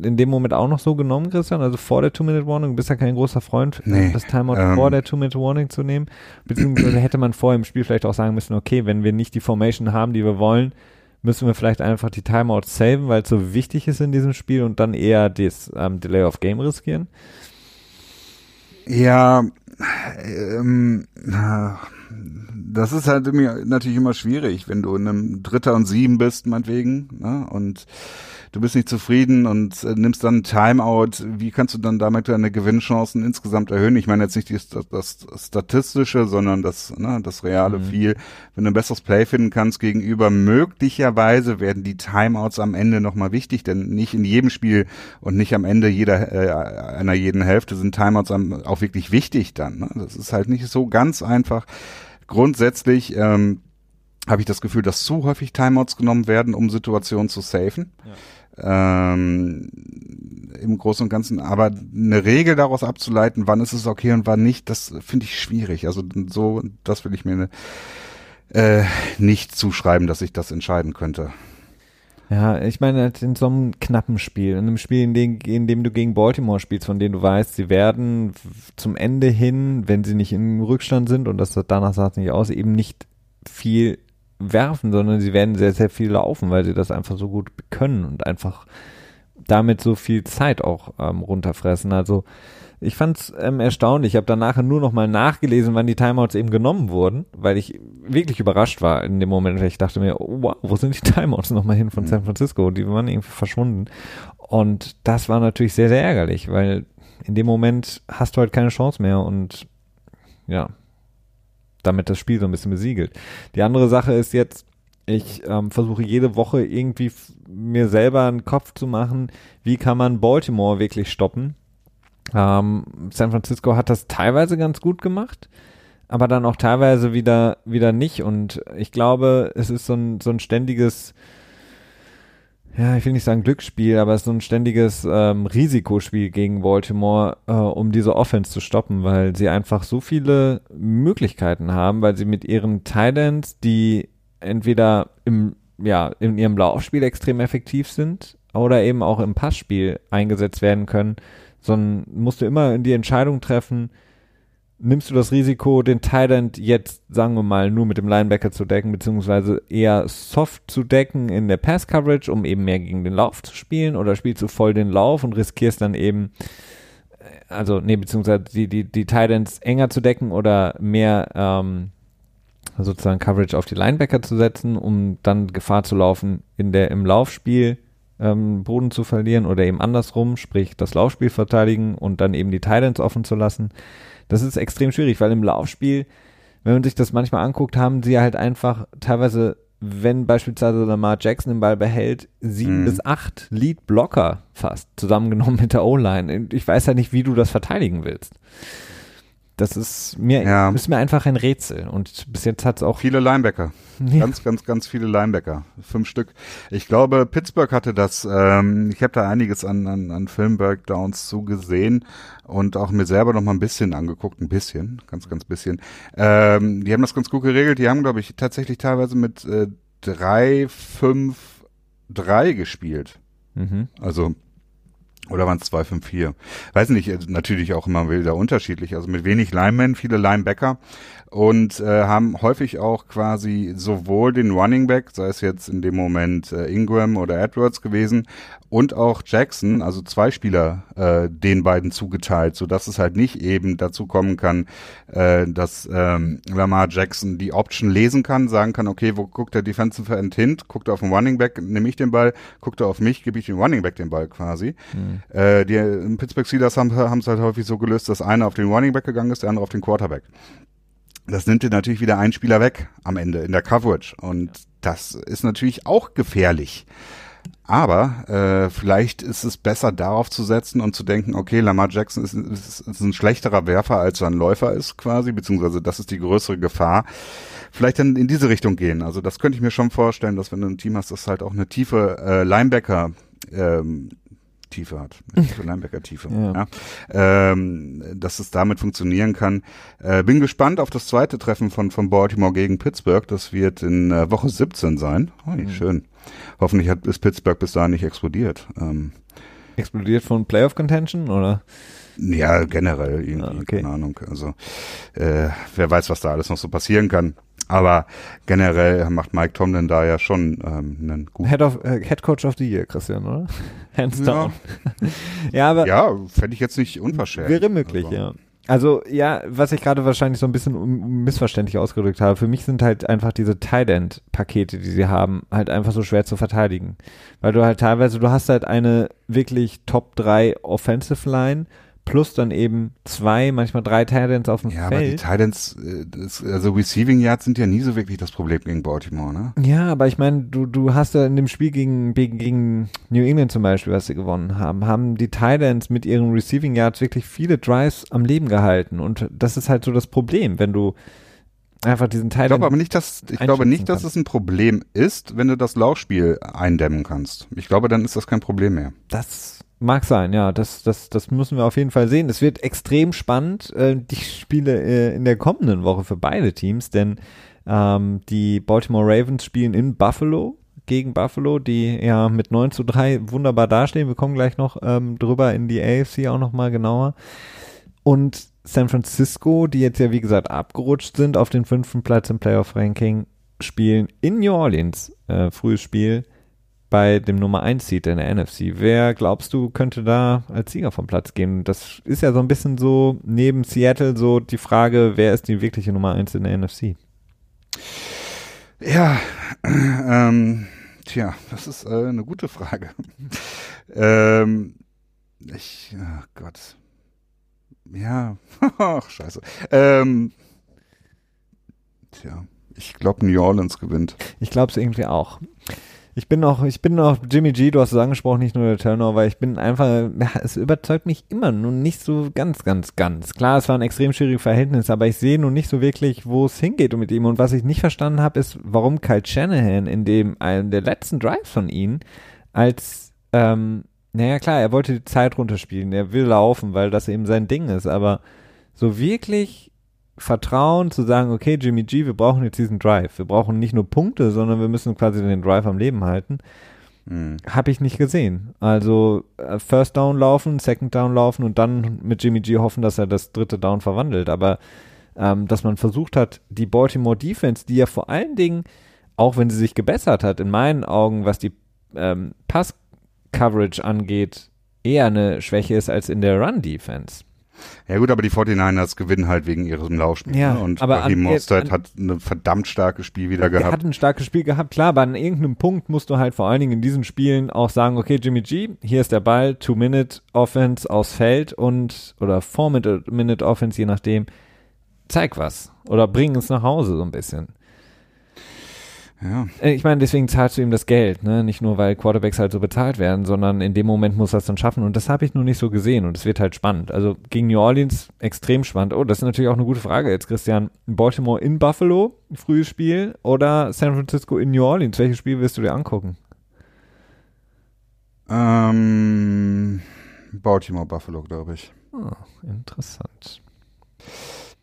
Speaker 1: in dem Moment auch noch so genommen, Christian? Also vor der Two-Minute-Warning? Du bist ja kein großer Freund,
Speaker 2: Nee,
Speaker 1: das Timeout
Speaker 2: ähm,
Speaker 1: vor der Two-Minute-Warning zu nehmen. Beziehungsweise hätte man vor im Spiel vielleicht auch sagen müssen, okay, wenn wir nicht die Formation haben, die wir wollen, müssen wir vielleicht einfach die Timeouts saven, weil es so wichtig ist in diesem Spiel und dann eher das ähm, Delay of Game riskieren.
Speaker 2: Ja, ähm, das ist halt natürlich immer schwierig, wenn du in einem Dritter und Sieben bist, meinetwegen, ne? und du bist nicht zufrieden und äh, nimmst dann ein Timeout. Wie kannst du dann damit deine Gewinnchancen insgesamt erhöhen? Ich meine jetzt nicht die, das, das Statistische, sondern das, ne, das reale
Speaker 1: Mhm.
Speaker 2: viel. Wenn du ein besseres Play finden kannst gegenüber, möglicherweise werden die Timeouts am Ende nochmal wichtig, denn nicht in jedem Spiel und nicht am Ende jeder, äh, einer jeden Hälfte sind Timeouts am, auch wirklich wichtig dann. Ne? Das ist halt nicht so ganz einfach. Grundsätzlich ähm, habe ich das Gefühl, dass zu häufig Timeouts genommen werden, um Situationen zu safen. Ähm, Im Großen und Ganzen. Aber eine Regel daraus abzuleiten, wann ist es okay und wann nicht, das finde ich schwierig. Also so, das will ich mir äh, nicht zuschreiben, dass ich das entscheiden könnte.
Speaker 1: Ja, ich meine, halt in so einem knappen Spiel, in einem Spiel, in dem, in dem du gegen Baltimore spielst, von dem du weißt, sie werden zum Ende hin, wenn sie nicht im Rückstand sind, und das danach sah es nicht aus, eben nicht viel werfen, sondern sie werden sehr, sehr viel laufen, weil sie das einfach so gut können und einfach damit so viel Zeit auch ähm, runterfressen. Also ich fand's ähm, erstaunlich. Ich habe dann nachher nur noch mal nachgelesen, wann die Timeouts eben genommen wurden, weil ich wirklich überrascht war in dem Moment. weil Ich dachte mir, oh, wow, wo sind die Timeouts nochmal hin von San Francisco? Die waren irgendwie verschwunden. Und das war natürlich sehr, sehr ärgerlich, weil in dem Moment hast du halt keine Chance mehr und ja, damit das Spiel so ein bisschen besiegelt. Die andere Sache ist jetzt, ich ähm, versuche jede Woche irgendwie mir selber einen Kopf zu machen, wie kann man Baltimore wirklich stoppen. Ähm, San Francisco hat das teilweise ganz gut gemacht, aber dann auch teilweise wieder, wieder nicht. Und ich glaube, es ist so ein, so ein ständiges, ja, ich will nicht sagen Glücksspiel, aber es ist so ein ständiges ähm, Risikospiel gegen Baltimore, äh, um diese Offense zu stoppen, weil sie einfach so viele Möglichkeiten haben, weil sie mit ihren Titans, die entweder im, ja, in ihrem Laufspiel extrem effektiv sind oder eben auch im Passspiel eingesetzt werden können, sondern musst du immer die Entscheidung treffen, nimmst du das Risiko, den Tight jetzt, sagen wir mal, nur mit dem Linebacker zu decken, beziehungsweise eher soft zu decken in der Pass-Coverage, um eben mehr gegen den Lauf zu spielen, oder spielst du voll den Lauf und riskierst dann eben, äh, also, nee, beziehungsweise die, die, die Tight enger zu decken oder mehr, ähm, sozusagen Coverage auf die Linebacker zu setzen, um dann Gefahr zu laufen, in der, im Laufspiel ähm, Boden zu verlieren oder eben andersrum, sprich das Laufspiel verteidigen und dann eben die Titans offen zu lassen. Das ist extrem schwierig, weil im Laufspiel, wenn man sich das manchmal anguckt, haben sie halt einfach teilweise, wenn beispielsweise Lamar Jackson den Ball behält, sieben mhm. bis acht Lead-Blocker fast, zusammengenommen mit der O-Line. Ich weiß ja nicht, wie du das verteidigen willst. Das ist mir, ja. ist mir einfach ein Rätsel. Und bis jetzt hat es auch.
Speaker 2: Viele Linebacker. Ja. Ganz, ganz, ganz viele Linebacker. Fünf Stück. Ich glaube, Pittsburgh hatte das, ähm, ich habe da einiges an, an, an Film-Breakdowns zugesehen und auch mir selber noch mal ein bisschen angeguckt. Ein bisschen, ganz, ganz bisschen. Ähm, die haben das ganz gut geregelt. Die haben, glaube ich, tatsächlich teilweise mit äh, drei, fünf, drei gespielt. Mhm. Also oder waren es 254? Weiß nicht, natürlich auch immer wieder unterschiedlich. Also mit wenig Linemen, viele Linebacker und äh, haben häufig auch quasi sowohl den Running Back, sei es jetzt in dem Moment äh, Ingram oder Edwards gewesen, und auch Jackson, also zwei Spieler, äh, den beiden zugeteilt, so dass es halt nicht eben dazu kommen kann, äh, dass ähm, Lamar Jackson die Option lesen kann, sagen kann, okay, wo guckt der Defensive End hin, guckt er auf den Running Back, nehme ich den Ball, guckt er auf mich, gebe ich den Running Back den Ball quasi. Mhm. Äh, die Pittsburgh Steelers haben es halt häufig so gelöst, dass einer auf den Running Back gegangen ist, der andere auf den Quarterback das nimmt dir natürlich wieder einen Spieler weg am Ende in der Coverage. Und das ist natürlich auch gefährlich. Aber äh, vielleicht ist es besser darauf zu setzen und zu denken, okay, Lamar Jackson ist, ist, ist ein schlechterer Werfer, als er ein Läufer ist quasi, beziehungsweise das ist die größere Gefahr. Vielleicht dann in diese Richtung gehen. Also das könnte ich mir schon vorstellen, dass wenn du ein Team hast, das halt auch eine tiefe äh, Linebacker ähm, Tiefe hat, für Linebacker-Tiefe, ja. ja. Ähm, dass es damit funktionieren kann. Äh, bin gespannt auf das zweite Treffen von, von Baltimore gegen Pittsburgh. Das wird in äh, Woche 17 sein. Oh, mhm. schön. Hoffentlich hat, ist Pittsburgh bis dahin nicht explodiert. Ähm,
Speaker 1: explodiert von Playoff Contention oder?
Speaker 2: Ja, generell irgendwie, ah, okay. keine Ahnung. Also äh, wer weiß, was da alles noch so passieren kann. Aber generell macht Mike Tomlin da ja schon ähm, einen guten.
Speaker 1: Head, of, äh, Head Coach of the Year, Christian, oder? Hands down.
Speaker 2: Ja, ja aber. Ja, fände ich jetzt nicht unverschämt.
Speaker 1: Wäre möglich, also. ja. Also ja, was ich gerade wahrscheinlich so ein bisschen missverständlich ausgedrückt habe, für mich sind halt einfach diese Tight End Pakete, die sie haben, halt einfach so schwer zu verteidigen, weil du halt teilweise du hast halt eine wirklich Top 3 Offensive Line plus dann eben zwei, manchmal drei Titans auf dem
Speaker 2: ja,
Speaker 1: Feld. Ja, aber
Speaker 2: die Titans, äh, also Receiving Yards sind ja nie so wirklich das Problem gegen Baltimore, ne?
Speaker 1: Ja, aber ich meine, du, du hast ja in dem Spiel gegen, gegen New England zum Beispiel, was sie gewonnen haben, haben die Titans mit ihren Receiving Yards wirklich viele Drives am Leben gehalten und das ist halt so das Problem, wenn du einfach diesen Teil.
Speaker 2: Ich glaube aber nicht, dass ich glaube nicht, dass es ein Problem ist, wenn du das Laufspiel eindämmen kannst. Ich glaube, dann ist das kein Problem mehr.
Speaker 1: Das Mag sein, ja. Das, das, das müssen wir auf jeden Fall sehen. Es wird extrem spannend, äh, die Spiele äh, in der kommenden Woche für beide Teams, denn ähm, die Baltimore Ravens spielen in Buffalo gegen Buffalo, die ja mit 9 zu 3 wunderbar dastehen. Wir kommen gleich noch ähm, drüber in die AFC auch nochmal genauer. Und San Francisco, die jetzt ja wie gesagt abgerutscht sind auf den fünften Platz im Playoff-Ranking, spielen in New Orleans, äh, frühes Spiel, bei dem Nummer 1 Seed in der NFC. Wer glaubst du könnte da als Sieger vom Platz gehen? Das ist ja so ein bisschen so neben Seattle so die Frage, wer ist die wirkliche Nummer 1 in der NFC?
Speaker 2: Ja, ähm, tja, das ist äh, eine gute Frage. ähm, ich, oh Gott. Ja, ach, scheiße. Ähm, tja, ich glaube, New Orleans gewinnt.
Speaker 1: Ich glaube es irgendwie auch. Ich bin noch, ich bin noch Jimmy G, du hast es angesprochen, nicht nur der Turnover, ich bin einfach, ja, es überzeugt mich immer nun nicht so ganz, ganz, ganz. Klar, es war ein extrem schwieriges Verhältnis, aber ich sehe nun nicht so wirklich, wo es hingeht mit ihm. Und was ich nicht verstanden habe, ist, warum Kyle Shanahan in dem, einem der letzten Drives von ihm als, ähm, naja klar, er wollte die Zeit runterspielen, er will laufen, weil das eben sein Ding ist, aber so wirklich Vertrauen zu sagen, okay, Jimmy G, wir brauchen jetzt diesen Drive. Wir brauchen nicht nur Punkte, sondern wir müssen quasi den Drive am Leben halten.
Speaker 2: Hm.
Speaker 1: habe ich nicht gesehen. Also äh, First Down laufen, Second Down laufen und dann mit Jimmy G hoffen, dass er das dritte Down verwandelt. Aber ähm, dass man versucht hat, die Baltimore Defense, die ja vor allen Dingen, auch wenn sie sich gebessert hat, in meinen Augen, was die ähm, Pass-Coverage angeht, eher eine Schwäche ist als in der Run-Defense.
Speaker 2: Ja gut, aber die 49ers gewinnen halt wegen ihrem Laufspiel.
Speaker 1: Ja,
Speaker 2: ne? Und
Speaker 1: aber
Speaker 2: Raheem Mostert hat ein verdammt starkes Spiel wieder
Speaker 1: Er
Speaker 2: gehabt.
Speaker 1: hat ein starkes Spiel gehabt, klar, aber an irgendeinem Punkt musst du halt vor allen Dingen in diesen Spielen auch sagen, okay, Jimmy G, hier ist der Ball, Two-Minute-Offense aufs Feld und, oder Four-Minute-Offense, je nachdem, zeig was. Oder bring es nach Hause so ein bisschen.
Speaker 2: Ja.
Speaker 1: Äh, Ich meine, deswegen zahlst du ihm das Geld, ne? Nicht nur, weil Quarterbacks halt so bezahlt werden, sondern in dem Moment muss er es dann schaffen. Und das habe ich nur nicht so gesehen und es wird halt spannend. Also gegen New Orleans extrem spannend. Oh, das ist natürlich auch eine gute Frage jetzt, Christian. Baltimore in Buffalo, frühes Spiel, oder San Francisco in New Orleans? Welches Spiel wirst du dir angucken?
Speaker 2: Ähm, Baltimore Buffalo, glaube ich.
Speaker 1: Ah, interessant.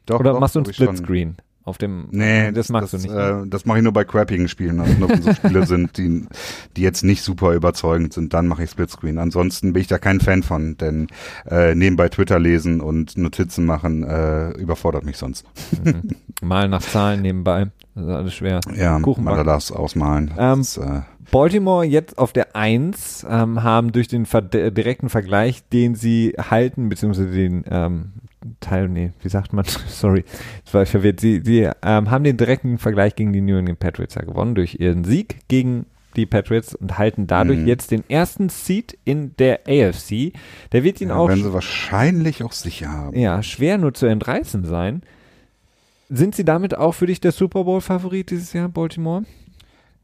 Speaker 2: Doch,
Speaker 1: Oder
Speaker 2: doch,
Speaker 1: machst du ein
Speaker 2: glaub ich schon.
Speaker 1: Splitscreen auf dem?
Speaker 2: Nee,
Speaker 1: das magst du nicht. ne?
Speaker 2: Äh, das mache ich nur bei crappigen Spielen. Also nur wenn so Spiele sind, die, die jetzt nicht super überzeugend sind, dann mache ich Splitscreen. Ansonsten bin ich da kein Fan von, denn äh, nebenbei Twitter lesen und Notizen machen äh, überfordert mich sonst.
Speaker 1: Mhm. Mal nach Zahlen nebenbei. Das ist alles schwer.
Speaker 2: Ja,
Speaker 1: Kuchen
Speaker 2: mal
Speaker 1: backen.
Speaker 2: das ausmalen.
Speaker 1: Ähm,
Speaker 2: das, äh,
Speaker 1: Baltimore jetzt auf der 1 ähm, haben durch den ver äh, direkten Vergleich, den sie halten, beziehungsweise den ähm, Teil, nee, wie sagt man, sorry, das war ich verwirrt, sie, sie ähm, haben den direkten Vergleich gegen die New England Patriots ja gewonnen durch ihren Sieg gegen die Patriots und halten dadurch
Speaker 2: Mhm.
Speaker 1: jetzt den ersten Seed in der AFC. Der wird ihnen
Speaker 2: ja,
Speaker 1: auch
Speaker 2: werden sie wahrscheinlich auch sicher haben.
Speaker 1: ja, schwer nur zu entreißen sein. Sind sie damit auch für dich der Super Bowl-Favorit dieses Jahr, Baltimore?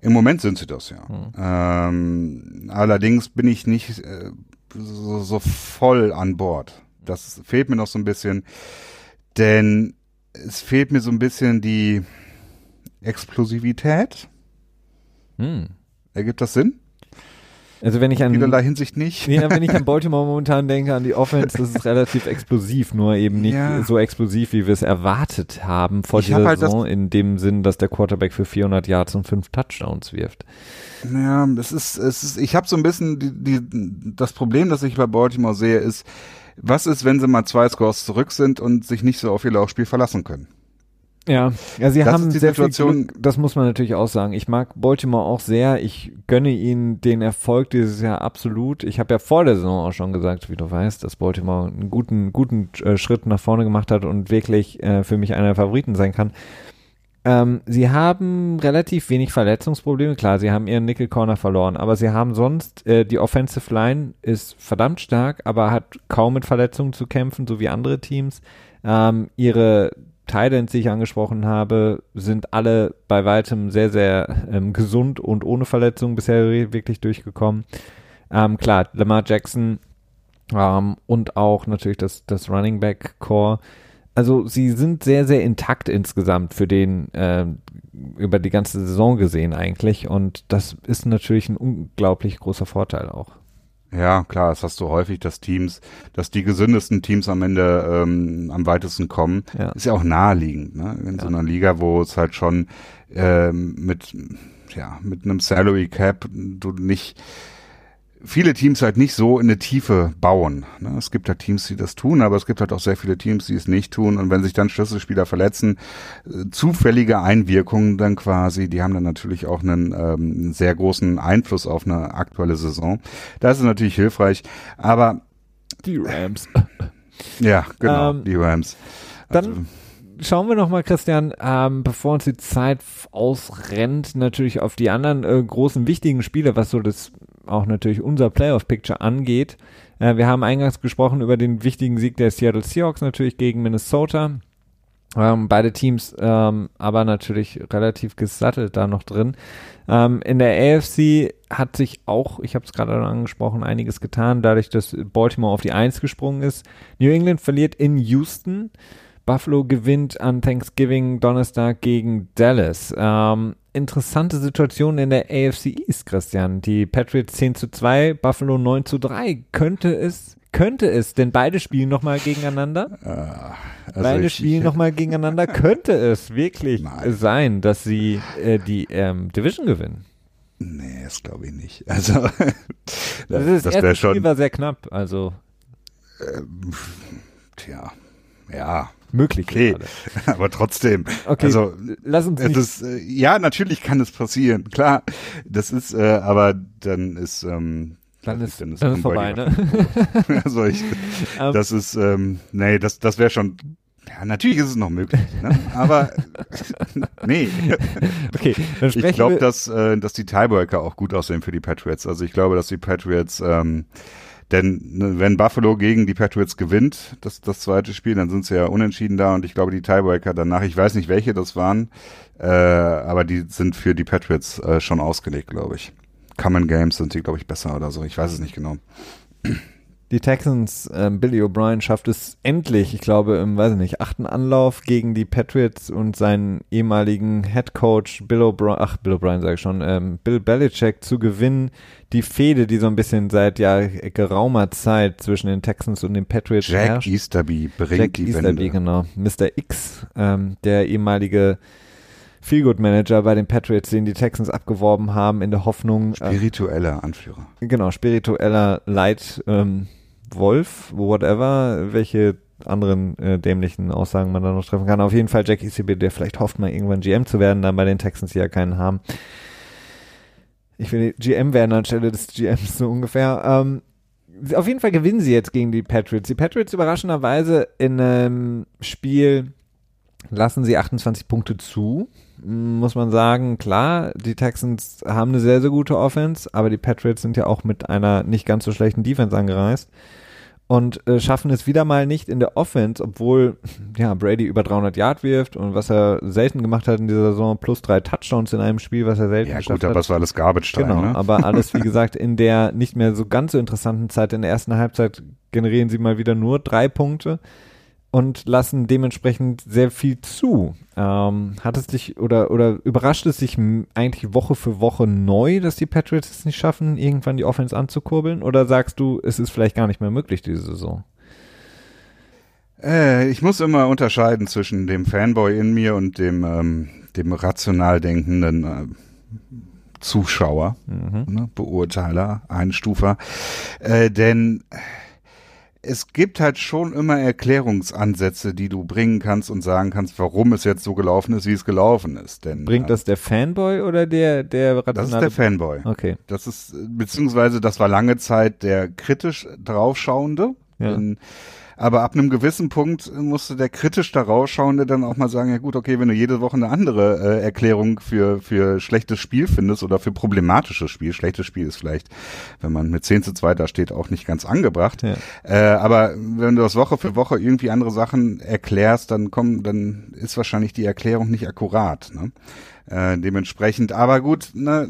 Speaker 2: Im Moment sind sie das, ja.
Speaker 1: Hm.
Speaker 2: Ähm, allerdings bin ich nicht äh, so, so voll an Bord. Das fehlt mir noch so ein bisschen, denn es fehlt mir so ein bisschen die Explosivität.
Speaker 1: Hm.
Speaker 2: Ergibt das Sinn?
Speaker 1: Also wenn ich an
Speaker 2: Vielerlei Hinsicht nicht.
Speaker 1: Ja, wenn ich an Baltimore momentan denke, an die Offense, das ist relativ explosiv, nur eben nicht
Speaker 2: Ja.
Speaker 1: so explosiv, wie wir es erwartet haben vor
Speaker 2: Ich
Speaker 1: dieser
Speaker 2: hab halt
Speaker 1: Saison, in dem Sinn, dass der Quarterback für 400 Yards und 5 Touchdowns wirft.
Speaker 2: Ja, es ist, es ist, ich habe so ein bisschen die, die, das Problem, das ich bei Baltimore sehe, ist, was ist, wenn sie mal zwei Scores zurück sind und sich nicht so auf ihr Laufspiel verlassen können?
Speaker 1: Ja, ja, sie
Speaker 2: Das
Speaker 1: haben sehr viel
Speaker 2: Situation-
Speaker 1: Glück, das muss man natürlich auch sagen. Ich mag Baltimore auch sehr. Ich gönne ihnen den Erfolg dieses Jahr absolut. Ich habe ja vor der Saison auch schon gesagt, wie du weißt, dass Baltimore einen guten, guten äh, Schritt nach vorne gemacht hat und wirklich äh, für mich einer der Favoriten sein kann. Ähm, sie haben relativ wenig Verletzungsprobleme. Klar, sie haben ihren Nickel Corner verloren, aber sie haben sonst, äh, die Offensive Line ist verdammt stark, aber hat kaum mit Verletzungen zu kämpfen, so wie andere Teams. Ähm, ihre Titans, die ich angesprochen habe, sind alle bei weitem sehr, sehr ähm, gesund und ohne Verletzungen bisher wirklich durchgekommen. Ähm, klar, Lamar Jackson ähm, und auch natürlich das, das Running Back Core. Also sie sind sehr, sehr intakt insgesamt für den ähm, über die ganze Saison gesehen eigentlich und das ist natürlich ein unglaublich großer Vorteil auch.
Speaker 2: Ja, klar, das hast du häufig, dass Teams, dass die gesündesten Teams am Ende ähm, am weitesten kommen.
Speaker 1: Ja.
Speaker 2: Ist ja auch naheliegend, ne? In so einer Liga, wo es halt schon ähm, mit, ja, mit einem Salary Cap du nicht viele Teams halt nicht so in eine Tiefe bauen. Ne? Es gibt ja Teams, die das tun, aber es gibt halt auch sehr viele Teams, die es nicht tun. Und wenn sich dann Schlüsselspieler verletzen, äh, zufällige Einwirkungen dann quasi, die haben dann natürlich auch einen ähm, sehr großen Einfluss auf eine aktuelle Saison. Das ist natürlich hilfreich. Aber
Speaker 1: Die Rams.
Speaker 2: ja, genau,
Speaker 1: Ähm,
Speaker 2: die Rams.
Speaker 1: dann schauen wir nochmal, Christian, ähm, bevor uns die Zeit ausrennt, natürlich auf die anderen äh, großen, wichtigen Spiele, was so das auch natürlich unser Playoff-Picture angeht. Äh, wir haben eingangs gesprochen über den wichtigen Sieg der Seattle Seahawks natürlich gegen Minnesota. Ähm, beide Teams ähm, aber natürlich relativ gesattelt da noch drin. Ähm, in der AFC hat sich auch, ich habe es gerade angesprochen, einiges getan, dadurch, dass Baltimore auf die Eins gesprungen ist. New England verliert in Houston. Buffalo gewinnt an Thanksgiving Donnerstag gegen Dallas. Ähm, interessante Situation in der AFC East, Christian. Die Patriots 10 zu 2, Buffalo 9 zu 3. Könnte es, könnte es, denn beide spielen nochmal gegeneinander?
Speaker 2: Äh, also
Speaker 1: Beide
Speaker 2: ich-
Speaker 1: spielen nochmal gegeneinander. Könnte es wirklich
Speaker 2: Nein.
Speaker 1: sein, dass sie äh, die ähm, Division gewinnen?
Speaker 2: Nee, das glaube ich nicht. Also,
Speaker 1: Das, das,
Speaker 2: das
Speaker 1: erste Spiel
Speaker 2: schon,
Speaker 1: war sehr knapp, also
Speaker 2: tja, ja,
Speaker 1: möglich.
Speaker 2: okay,
Speaker 1: gerade.
Speaker 2: aber trotzdem.
Speaker 1: Okay,
Speaker 2: Also,
Speaker 1: lass uns
Speaker 2: es
Speaker 1: nicht
Speaker 2: ist, äh, ja, natürlich kann es passieren, klar. Das ist, äh, aber dann ist, ähm,
Speaker 1: Dann ist,
Speaker 2: nicht,
Speaker 1: dann ist vorbei, ne?
Speaker 2: also ich,
Speaker 1: Ähm,
Speaker 2: das ist, ähm, nee, das, das wäre schon, ja, natürlich ist es noch möglich, ne? aber nee.
Speaker 1: Okay, dann
Speaker 2: Ich
Speaker 1: sprechen
Speaker 2: glaube,
Speaker 1: wir.
Speaker 2: dass, äh, dass die Tiebreaker auch gut aussehen für die Patriots. Also ich glaube, dass die Patriots, ähm, denn ne, wenn Buffalo gegen die Patriots gewinnt, das, das zweite Spiel, dann sind sie ja unentschieden da und ich glaube, die Tiebreaker danach, ich weiß nicht, welche das waren, äh, aber die sind für die Patriots äh, schon ausgelegt, glaube ich. Common Games sind die, glaube ich, besser oder so. Ich weiß es nicht genau.
Speaker 1: Die Texans, ähm, Billy O'Brien schafft es endlich, ich glaube, im, weiß ich nicht, achten Anlauf gegen die Patriots und seinen ehemaligen Head Coach Bill O'Brien, ach, Bill O'Brien sage ich schon, ähm, Bill Belichick zu gewinnen. Die Fehde, die so ein bisschen seit ja geraumer Zeit zwischen den Texans und den Patriots
Speaker 2: Jack
Speaker 1: herrscht.
Speaker 2: Easterby bringt
Speaker 1: Jack
Speaker 2: die
Speaker 1: Easterby,
Speaker 2: Wende.
Speaker 1: genau. Mr. X, ähm, der ehemalige Feelgood-Manager bei den Patriots, den die Texans abgeworben haben, in der Hoffnung, äh,
Speaker 2: Spiritueller Anführer.
Speaker 1: genau, spiritueller Leid, ähm, Wolf, whatever, welche anderen äh, dämlichen Aussagen man da noch treffen kann. Auf jeden Fall Jack ECB, der vielleicht hofft, mal irgendwann GM zu werden, dann bei den Texans, die ja keinen haben. Ich will GM werden anstelle des GMs so ungefähr. Ähm, auf jeden Fall gewinnen sie jetzt gegen die Patriots. Die Patriots überraschenderweise in einem Spiel lassen sie 28 Punkte zu. Muss man sagen, klar, die Texans haben eine sehr, sehr gute Offense, aber die Patriots sind ja auch mit einer nicht ganz so schlechten Defense angereist und äh, schaffen es wieder mal nicht in der Offense, obwohl ja Brady über 300 Yard wirft und was er selten gemacht hat in dieser Saison, plus drei Touchdowns in einem Spiel, was er selten
Speaker 2: Ja
Speaker 1: geschafft
Speaker 2: gut, aber
Speaker 1: hat.
Speaker 2: es war alles Garbage Time,
Speaker 1: Genau,
Speaker 2: ne?
Speaker 1: aber alles, wie gesagt, in der nicht mehr so ganz so interessanten Zeit. In der ersten Halbzeit generieren sie mal wieder nur drei Punkte und lassen dementsprechend sehr viel zu. Ähm, hat es dich oder, oder überrascht es sich m- eigentlich Woche für Woche neu, dass die Patriots es nicht schaffen, irgendwann die Offense anzukurbeln? Oder sagst du, es ist vielleicht gar nicht mehr möglich diese Saison?
Speaker 2: Äh, ich muss immer unterscheiden zwischen dem Fanboy in mir und dem, ähm, dem rational denkenden äh, Zuschauer,
Speaker 1: Mhm.
Speaker 2: ne, Beurteiler, Einstufer. Äh, denn es gibt halt schon immer Erklärungsansätze, die du bringen kannst und sagen kannst, warum es jetzt so gelaufen ist, wie es gelaufen ist. Denn
Speaker 1: Bringt
Speaker 2: äh,
Speaker 1: das der Fanboy oder der, der
Speaker 2: das ist
Speaker 1: rationale?
Speaker 2: der Fanboy.
Speaker 1: Okay.
Speaker 2: Das ist, äh, beziehungsweise das war lange Zeit der kritisch draufschauende.
Speaker 1: Ja.
Speaker 2: Denn, aber ab einem gewissen Punkt musste der kritisch da rausschauende dann auch mal sagen, ja gut, okay, wenn du jede Woche eine andere äh, Erklärung für, für schlechtes Spiel findest oder für problematisches Spiel, schlechtes Spiel ist vielleicht, wenn man mit 10 zu 2 da steht, auch nicht ganz angebracht.
Speaker 1: Ja.
Speaker 2: Äh, aber wenn du das Woche für Woche irgendwie andere Sachen erklärst, dann komm, dann ist wahrscheinlich die Erklärung nicht akkurat. Ne? Äh, dementsprechend, aber gut, ne,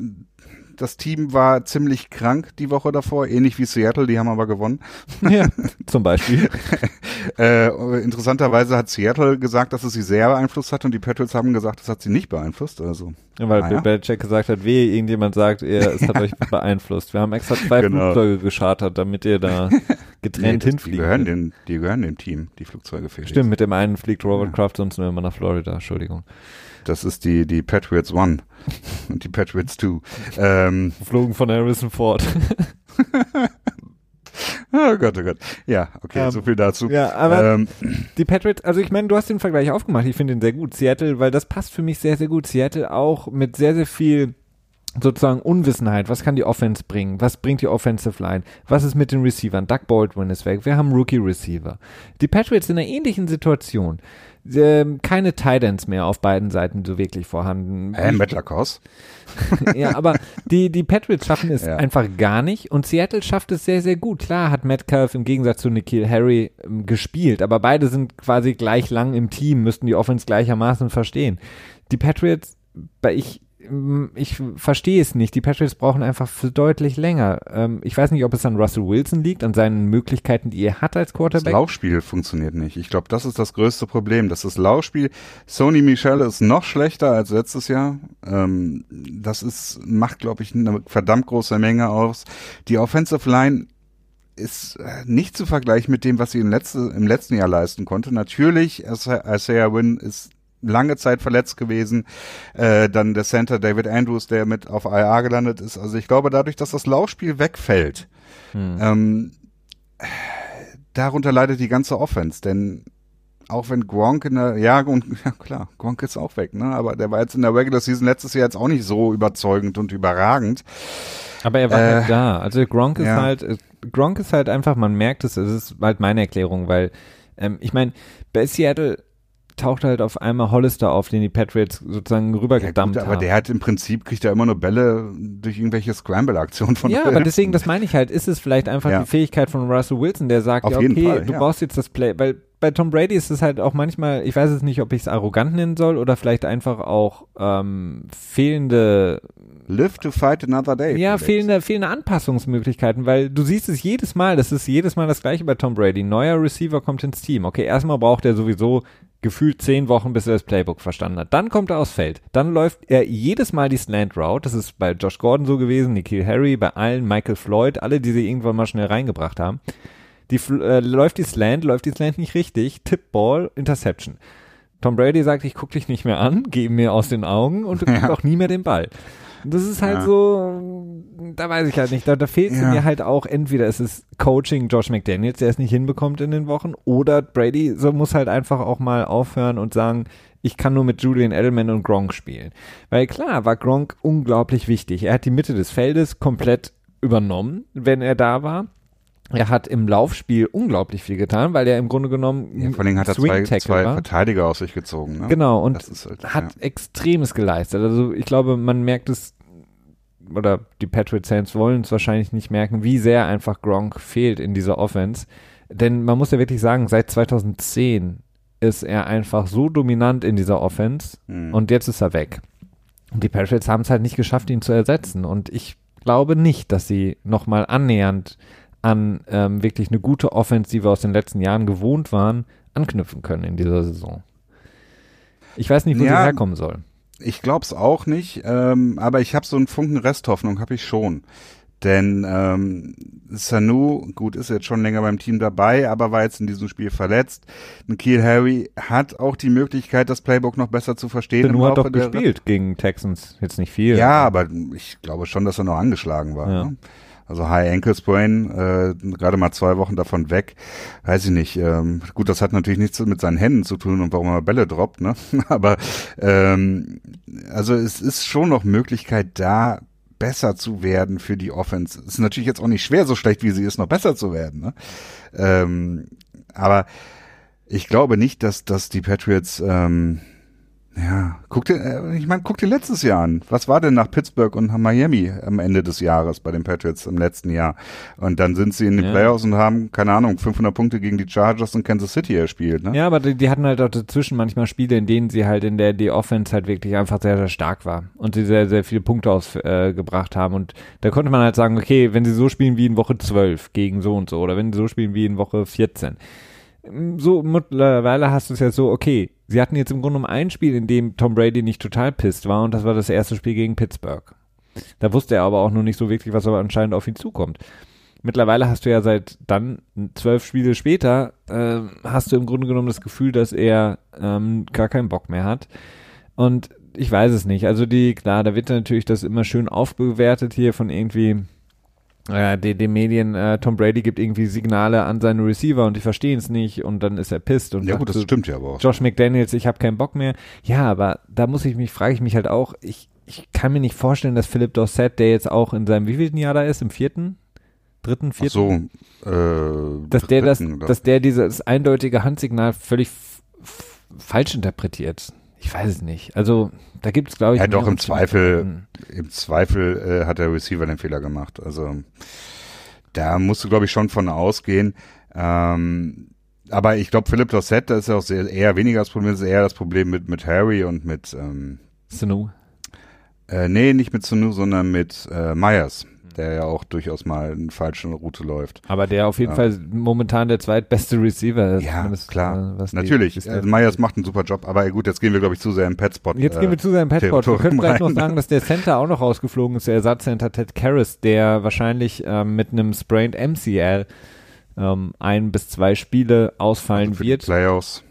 Speaker 2: das Team war ziemlich krank die Woche davor, ähnlich wie Seattle, die haben aber gewonnen.
Speaker 1: ja, zum Beispiel.
Speaker 2: Äh, interessanterweise hat Seattle gesagt, dass es sie sehr beeinflusst hat und die Patriots haben gesagt, das hat sie nicht beeinflusst. Also
Speaker 1: Ja, weil
Speaker 2: Ah,
Speaker 1: Bill
Speaker 2: ja.
Speaker 1: Belichick gesagt hat, wehe, irgendjemand sagt, ihr, es hat euch beeinflusst. Wir haben extra zwei
Speaker 2: Genau.
Speaker 1: Flugzeuge geschartert, damit ihr da getrennt
Speaker 2: das- die
Speaker 1: hinfliegen
Speaker 2: gehören, dem, die gehören dem Team, die Flugzeuge Felix.
Speaker 1: Stimmt, mit dem einen fliegt Robert
Speaker 2: Ja.
Speaker 1: Kraft sonst nur immer nach Florida, Entschuldigung.
Speaker 2: Das ist die, die Patriots One und die Patriots Two. Ähm,
Speaker 1: Geflogen von Harrison Ford.
Speaker 2: oh Gott, oh Gott. Ja, okay,
Speaker 1: Ähm,
Speaker 2: so viel dazu.
Speaker 1: ja, aber
Speaker 2: ähm,
Speaker 1: die Patriots, also ich meine, du hast den Vergleich aufgemacht, ich finde den sehr gut. Seattle, weil das passt für mich sehr, sehr gut. Seattle auch mit sehr, sehr viel sozusagen Unwissenheit. Was kann die Offense bringen? Was bringt die Offensive Line? Was ist mit den Receivern? Doug Baldwin ist weg. Wir haben Rookie Receiver. Die Patriots in einer ähnlichen Situation. Ähm, keine Titans mehr auf beiden Seiten so wirklich vorhanden.
Speaker 2: äh, Matt Lacoste.
Speaker 1: ja, aber die, die Patriots schaffen es
Speaker 2: Ja.
Speaker 1: einfach gar nicht und Seattle schafft es sehr, sehr gut. Klar hat Metcalf im Gegensatz zu Nikhil Harry ähm, gespielt, aber beide sind quasi gleich lang im Team, müssten die Offense gleichermaßen verstehen. Die Patriots, bei ich, ich verstehe es nicht. Die Patriots brauchen einfach für deutlich länger. Ähm, ich weiß nicht, ob es an Russell Wilson liegt, an seinen Möglichkeiten, die er hat als
Speaker 2: Das
Speaker 1: Quarterback.
Speaker 2: Laufspiel funktioniert nicht. Ich glaube, das ist das größte Problem. Das ist Laufspiel. Sony Michel ist noch schlechter als letztes Jahr. Ähm, das ist, macht, glaube ich, eine verdammt große Menge aus. Die Offensive Line ist äh, nicht zu vergleichen mit dem, was sie im, letzte, im letzten Jahr leisten konnte. Natürlich, Isaiah Wynn ist lange Zeit verletzt gewesen. Äh, dann der Center David Andrews, der mit auf IA gelandet ist. Also ich glaube, dadurch, dass das Laufspiel wegfällt, hm. ähm, darunter leidet die ganze Offense, denn auch wenn Gronk in der, ja, und, ja klar, Gronk ist auch weg, ne? Aber der war jetzt in der Regular Season letztes Jahr jetzt auch nicht so überzeugend und überragend.
Speaker 1: Aber er war äh, halt da. Also Gronk ist ja. halt, Gronk ist halt einfach, man merkt es, es ist halt meine Erklärung, weil ähm, ich meine, bei Seattle taucht halt auf einmal Hollister auf, den die Patriots sozusagen rübergedammt ja,
Speaker 2: aber haben. Aber der hat im Prinzip, kriegt er immer nur Bälle durch irgendwelche Scramble-Aktionen von
Speaker 1: Ja, aber deswegen, das meine ich halt, ist es vielleicht einfach ja. die Fähigkeit von Russell Wilson, der sagt, auf ja, okay, Fall, du ja. brauchst jetzt das Play, weil bei Tom Brady ist es halt auch manchmal, ich weiß es nicht, ob ich es arrogant nennen soll oder vielleicht einfach auch ähm, fehlende
Speaker 2: Live to fight another day.
Speaker 1: Ja, fehlende, fehlende Anpassungsmöglichkeiten, weil du siehst es jedes Mal, das ist jedes Mal das gleiche bei Tom Brady. Neuer Receiver kommt ins Team. Okay, erstmal braucht er sowieso gefühlt zehn Wochen, bis er das Playbook verstanden hat. Dann kommt er aufs Feld. Dann läuft er jedes Mal die Slant Route. Das ist bei Josh Gordon so gewesen, Nikhil Harry, bei allen, Michael Floyd, alle, die sie irgendwann mal schnell reingebracht haben. Die äh, läuft die Slant, läuft die Slant nicht richtig, Tip Ball, Interception. Tom Brady sagt, ich guck dich nicht mehr an, geh mir aus den Augen und du kriegst ja. auch nie mehr den Ball. Das ist halt ja. so, da weiß ich halt nicht. Da, da fehlt ja. mir halt auch, entweder es ist Coaching Josh McDaniels, der es nicht hinbekommt in den Wochen, oder Brady so muss halt einfach auch mal aufhören und sagen, ich kann nur mit Julian Edelman und Gronk spielen. Weil klar war Gronk unglaublich wichtig. Er hat die Mitte des Feldes komplett übernommen, wenn er da war. Er hat im Laufspiel unglaublich viel getan, weil er im Grunde genommen
Speaker 2: ja, vor allem hat er zwei, zwei Verteidiger aus sich gezogen. Ne?
Speaker 1: Genau und halt, hat ja. Extremes geleistet. Also ich glaube, man merkt es oder die Patriot Saints wollen es wahrscheinlich nicht merken, wie sehr einfach Gronk fehlt in dieser Offense. Denn man muss ja wirklich sagen, seit 2010 ist er einfach so dominant in dieser Offense mhm. und jetzt ist er weg. Und die Patriots haben es halt nicht geschafft, ihn zu ersetzen. Und ich glaube nicht, dass sie nochmal annähernd an ähm, wirklich eine gute wir aus den letzten Jahren gewohnt waren, anknüpfen können in dieser Saison. Ich weiß nicht, wo ja, sie herkommen soll.
Speaker 2: Ich glaube es auch nicht, ähm, aber ich habe so einen Funken Resthoffnung, habe ich schon. Denn ähm, Sanu, gut, ist jetzt schon länger beim Team dabei, aber war jetzt in diesem Spiel verletzt. Kiel Harry hat auch die Möglichkeit, das Playbook noch besser zu verstehen.
Speaker 1: Sanu hat doch gespielt gegen Texans, jetzt nicht viel.
Speaker 2: Ja, aber ich glaube schon, dass er noch angeschlagen war. Ja. Ne? Also High Ankle Sprain, äh, gerade mal zwei Wochen davon weg, weiß ich nicht. Ähm, gut, das hat natürlich nichts mit seinen Händen zu tun und warum er Bälle droppt, ne? Aber ähm, also es ist schon noch Möglichkeit da, besser zu werden für die Offense. Ist natürlich jetzt auch nicht schwer, so schlecht wie sie ist, noch besser zu werden. Ne? Ähm, aber ich glaube nicht, dass, dass die Patriots ähm, ja, guck dir, äh, ich meine, guck dir letztes Jahr an. Was war denn nach Pittsburgh und Miami am Ende des Jahres bei den Patriots im letzten Jahr? Und dann sind sie in den ja. Playoffs und haben, keine Ahnung, 500 Punkte gegen die Chargers und Kansas City erspielt, ne?
Speaker 1: Ja, aber die, die hatten halt auch dazwischen manchmal Spiele, in denen sie halt in der, die Offense halt wirklich einfach sehr, sehr stark war und sie sehr, sehr viele Punkte ausgebracht äh, haben. Und da konnte man halt sagen, okay, wenn sie so spielen wie in Woche 12 gegen so und so oder wenn sie so spielen wie in Woche 14 so mittlerweile hast du es ja so, okay, sie hatten jetzt im Grunde um ein Spiel, in dem Tom Brady nicht total pisst war und das war das erste Spiel gegen Pittsburgh. Da wusste er aber auch noch nicht so wirklich, was aber anscheinend auf ihn zukommt. Mittlerweile hast du ja seit dann, zwölf Spiele später, äh, hast du im Grunde genommen das Gefühl, dass er ähm, gar keinen Bock mehr hat. Und ich weiß es nicht. Also die, klar, da wird natürlich das immer schön aufbewertet hier von irgendwie äh, den, den Medien, äh, Tom Brady gibt irgendwie Signale an seine Receiver und die verstehen es nicht und dann ist er pisst und
Speaker 2: ja gut, das so, stimmt ja aber auch.
Speaker 1: Josh McDaniels, ich habe keinen Bock mehr. Ja, aber da muss ich mich, frage ich mich halt auch, ich, ich kann mir nicht vorstellen, dass Philipp Dorset, der jetzt auch in seinem wievielten Jahr da ist, im vierten, dritten, vierten,
Speaker 2: Ach so, äh,
Speaker 1: dass der das, oder? dass der dieses eindeutige Handsignal völlig falsch interpretiert. Ich weiß es nicht. Also da gibt es, glaube ich.
Speaker 2: Ja, doch, im Zweifel, im Zweifel äh, hat der Receiver den Fehler gemacht. Also da musst du, glaube ich, schon von ausgehen. Ähm, aber ich glaube, Philipp Dossett, das ist ja auch sehr, eher weniger das Problem, das ist eher das Problem mit, mit Harry und mit ähm,
Speaker 1: Sanu.
Speaker 2: Äh, nee, nicht mit Sanu, sondern mit äh, Myers der ja auch durchaus mal eine falsche Route läuft.
Speaker 1: Aber der auf jeden ja. Fall momentan der zweitbeste Receiver
Speaker 2: ist. Ja, klar. Äh, Natürlich. Die, also Myers macht einen super Job, aber gut, jetzt gehen wir, glaube ich, zu sehr im Petspot.
Speaker 1: Jetzt äh, gehen wir zu sehr im Petspot. Wir können vielleicht noch sagen, dass der Center auch noch rausgeflogen ist, der Ersatzcenter Ted Karras, der wahrscheinlich ähm, mit einem Sprained MCL ähm, ein bis zwei Spiele ausfallen
Speaker 2: also
Speaker 1: wird.
Speaker 2: Playoffs.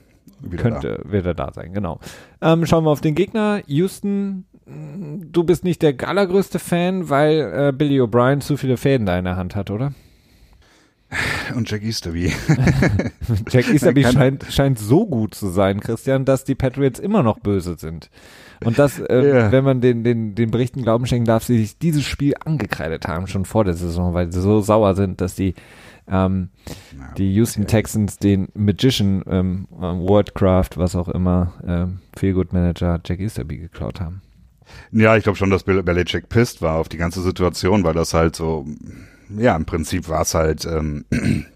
Speaker 2: Wieder
Speaker 1: könnte, wird er da sein, genau. Ähm, schauen wir auf den Gegner. Houston, du bist nicht der allergrößte Fan, weil äh, Billy O'Brien zu viele Fäden da in der Hand hat, oder?
Speaker 2: da. Und Jack Easterby.
Speaker 1: Jack Easterby scheint, scheint so gut zu sein, Christian, dass die Patriots immer noch böse sind. Und das, äh,
Speaker 2: Ja.
Speaker 1: wenn man den, den, den Berichten Glauben schenken darf, sie sich dieses Spiel angekreidet haben, schon vor der Saison, weil sie so sauer sind, dass die, ähm,
Speaker 2: Ja,
Speaker 1: die Houston Texans den Magician, ähm, äh, Wordcraft, was auch immer, ähm, Feelgood Manager Jack Easterby geklaut haben.
Speaker 2: Ja, ich glaube schon, dass Bel Belichick pisst war auf die ganze Situation, weil das halt so, ja, im Prinzip war es halt ähm,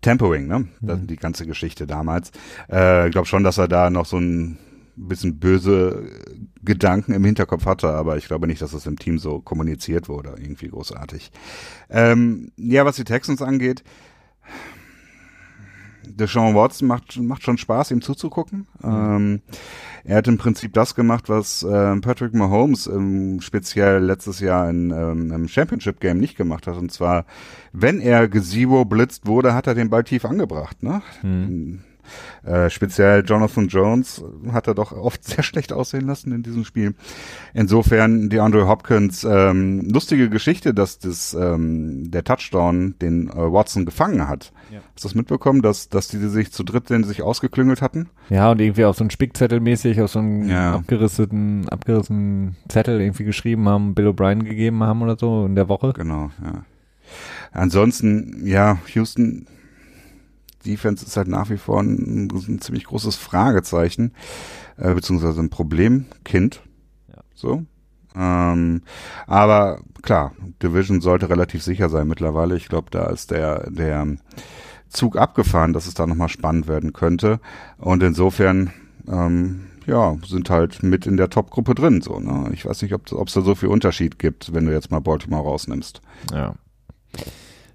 Speaker 2: Tempering, ne? Das, die ganze Geschichte damals. Äh, ich glaube schon, dass er da noch so ein bisschen böse Gedanken im Hinterkopf hatte, aber ich glaube nicht, dass es im Team so kommuniziert wurde, irgendwie großartig. Ähm, ja, was die Texans angeht, Deshaun Watson macht, macht schon Spaß, ihm zuzugucken. Ähm, er hat im Prinzip das gemacht, was ähm, Patrick Mahomes ähm, speziell letztes Jahr in, ähm, im Championship Game nicht gemacht hat. Und zwar, wenn er gezero blitzt wurde, hat er den Ball tief angebracht. Ne? Äh, speziell Jonathan Jones hat er doch oft sehr schlecht aussehen lassen in diesem Spiel. Insofern DeAndre Hopkins, ähm, lustige Geschichte, dass das ähm, der Touchdown den äh, Watson gefangen hat.
Speaker 1: Ja.
Speaker 2: Hast du das mitbekommen, dass, dass die sich zu dritt denn sich ausgeklüngelt hatten?
Speaker 1: Ja, und irgendwie auf so einen Spickzettel mäßig, auf so einen
Speaker 2: Ja.
Speaker 1: abgerissenen, abgerissenen Zettel irgendwie geschrieben haben, Bill O'Brien gegeben haben oder so in der Woche.
Speaker 2: Genau, ja. Ansonsten, ja, Houston Defense ist halt nach wie vor ein, ein ziemlich großes Fragezeichen, äh, beziehungsweise ein Problemkind.
Speaker 1: Ja.
Speaker 2: So. Ähm, aber klar, Division sollte relativ sicher sein mittlerweile. Ich glaube, da ist der, der Zug abgefahren, dass es da nochmal spannend werden könnte. Und insofern, ähm, ja, sind halt mit in der Top-Gruppe drin. So, ne? Ich weiß nicht, ob es da so viel Unterschied gibt, wenn du jetzt mal Baltimore rausnimmst.
Speaker 1: Ja.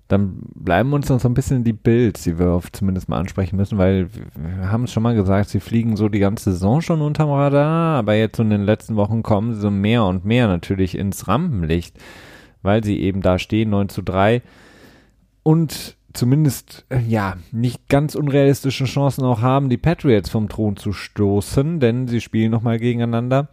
Speaker 1: Dann bleiben uns noch so ein bisschen die Bills, die wir auf zumindest mal ansprechen müssen, weil wir haben es schon mal gesagt, sie fliegen so die ganze Saison schon unterm Radar, aber jetzt in den letzten Wochen kommen sie so mehr und mehr natürlich ins Rampenlicht, weil sie eben da stehen, 9 zu 3 und zumindest, äh, ja, nicht ganz unrealistische Chancen auch haben, die Patriots vom Thron zu stoßen, denn sie spielen nochmal gegeneinander.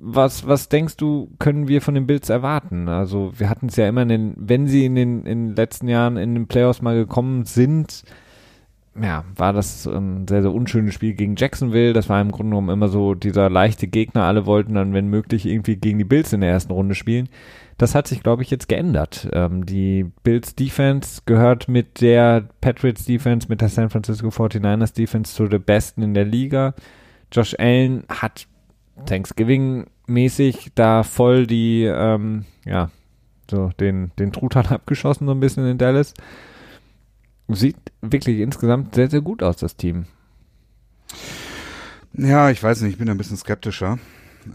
Speaker 1: Was, was denkst du, können wir von den Bills erwarten? Also, wir hatten es ja immer in den, wenn sie in den, in den letzten Jahren in den Playoffs mal gekommen sind, ja, war das ein sehr, sehr unschönes Spiel gegen Jacksonville. Das war im Grunde genommen immer so dieser leichte Gegner. Alle wollten dann, wenn möglich, irgendwie gegen die Bills in der ersten Runde spielen. Das hat sich, glaube ich, jetzt geändert. Ähm, die Bills Defense gehört mit der Patriots Defense, mit der San Francisco 49ers Defense zu der besten in der Liga. Josh Allen hat Thanksgiving-mäßig da voll die, ähm, ja, so den, den Truthahn abgeschossen, so ein bisschen in Dallas. Sieht wirklich insgesamt sehr, sehr gut aus, das Team.
Speaker 2: Ja, ich weiß nicht, ich bin ein bisschen skeptischer.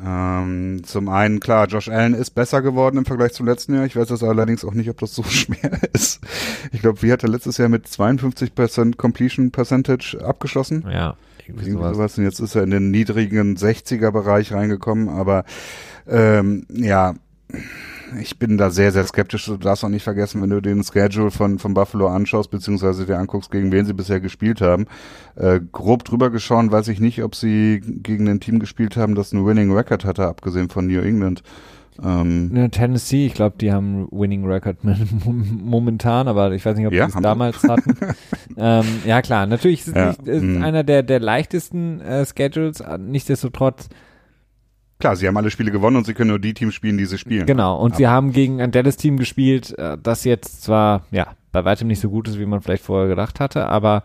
Speaker 2: Ähm, zum einen, klar, Josh Allen ist besser geworden im Vergleich zum letzten Jahr. Ich weiß das allerdings auch nicht, ob das so schwer ist. Ich glaube, wie hat er letztes Jahr mit 52% Completion Percentage abgeschlossen?
Speaker 1: Ja, irgendwie sowas.
Speaker 2: sowas. Und jetzt ist er in den niedrigen 60er-Bereich reingekommen. Aber ähm, ja, ich bin da sehr, sehr skeptisch. Du darfst auch nicht vergessen, wenn du den Schedule von, von Buffalo anschaust, beziehungsweise dir anguckst, gegen wen sie bisher gespielt haben. Äh, grob drüber geschaut, weiß ich nicht, ob sie gegen ein Team gespielt haben, das einen Winning Record hatte, abgesehen von New England. Ähm,
Speaker 1: Ja, Tennessee, ich glaube, die haben Winning Record momentan, aber ich weiß nicht, ob
Speaker 2: Ja,
Speaker 1: die es damals hatten. ähm, ja, klar, natürlich ist es
Speaker 2: Ja,
Speaker 1: nicht, ist
Speaker 2: mm.
Speaker 1: einer der, der leichtesten äh, Schedules, äh, nichtsdestotrotz
Speaker 2: klar, sie haben alle Spiele gewonnen und sie können nur die Teams spielen, die sie spielen.
Speaker 1: Genau, und
Speaker 2: Aber-
Speaker 1: sie haben gegen ein Dallas-Team gespielt, äh, das jetzt zwar, ja, bei weitem nicht so gut ist, wie man vielleicht vorher gedacht hatte, aber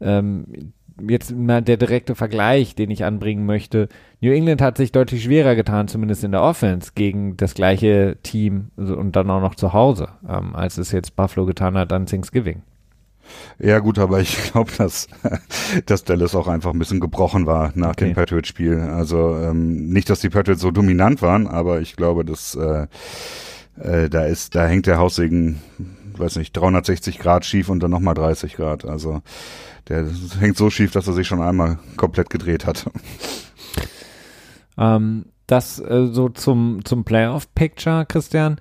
Speaker 1: ähm, jetzt mal der direkte Vergleich, den ich anbringen möchte. New England hat sich deutlich schwerer getan, zumindest in der Offense, gegen das gleiche Team und dann auch noch zu Hause, ähm, als es jetzt Buffalo getan hat an Thanksgiving.
Speaker 2: Ja gut, aber ich glaube, dass, dass Dallas auch einfach ein bisschen gebrochen war nach
Speaker 1: Okay.
Speaker 2: dem Patriots-Spiel. Also ähm, nicht, dass die Patriots so dominant waren, aber ich glaube, dass äh, äh, da ist, da hängt der Haussegen, weiß nicht, 360 Grad schief und dann nochmal 30 Grad. Also der hängt so schief, dass er sich schon einmal komplett gedreht hat.
Speaker 1: Ähm, das äh, so zum, zum Playoff-Picture, Christian.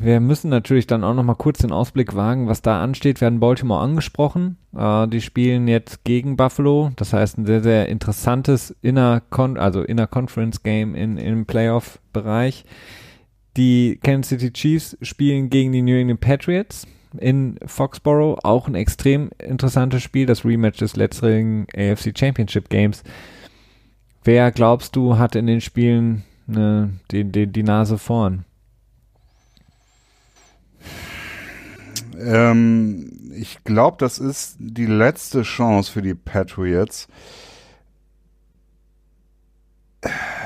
Speaker 1: Wir müssen natürlich dann auch noch mal kurz den Ausblick wagen, was da ansteht. Wir hatten Baltimore angesprochen. Äh, die spielen jetzt gegen Buffalo. Das heißt, ein sehr, sehr interessantes Inner, -Con also Inner Conference Game in, im Playoff-Bereich. Die Kansas City Chiefs spielen gegen die New England Patriots in Foxborough. Auch ein extrem interessantes Spiel. Das Rematch des letzteren AFC Championship Games. Wer glaubst du hat in den Spielen ne, die, die, die Nase vorn?
Speaker 2: Ähm, ich glaube, das ist die letzte Chance für die Patriots,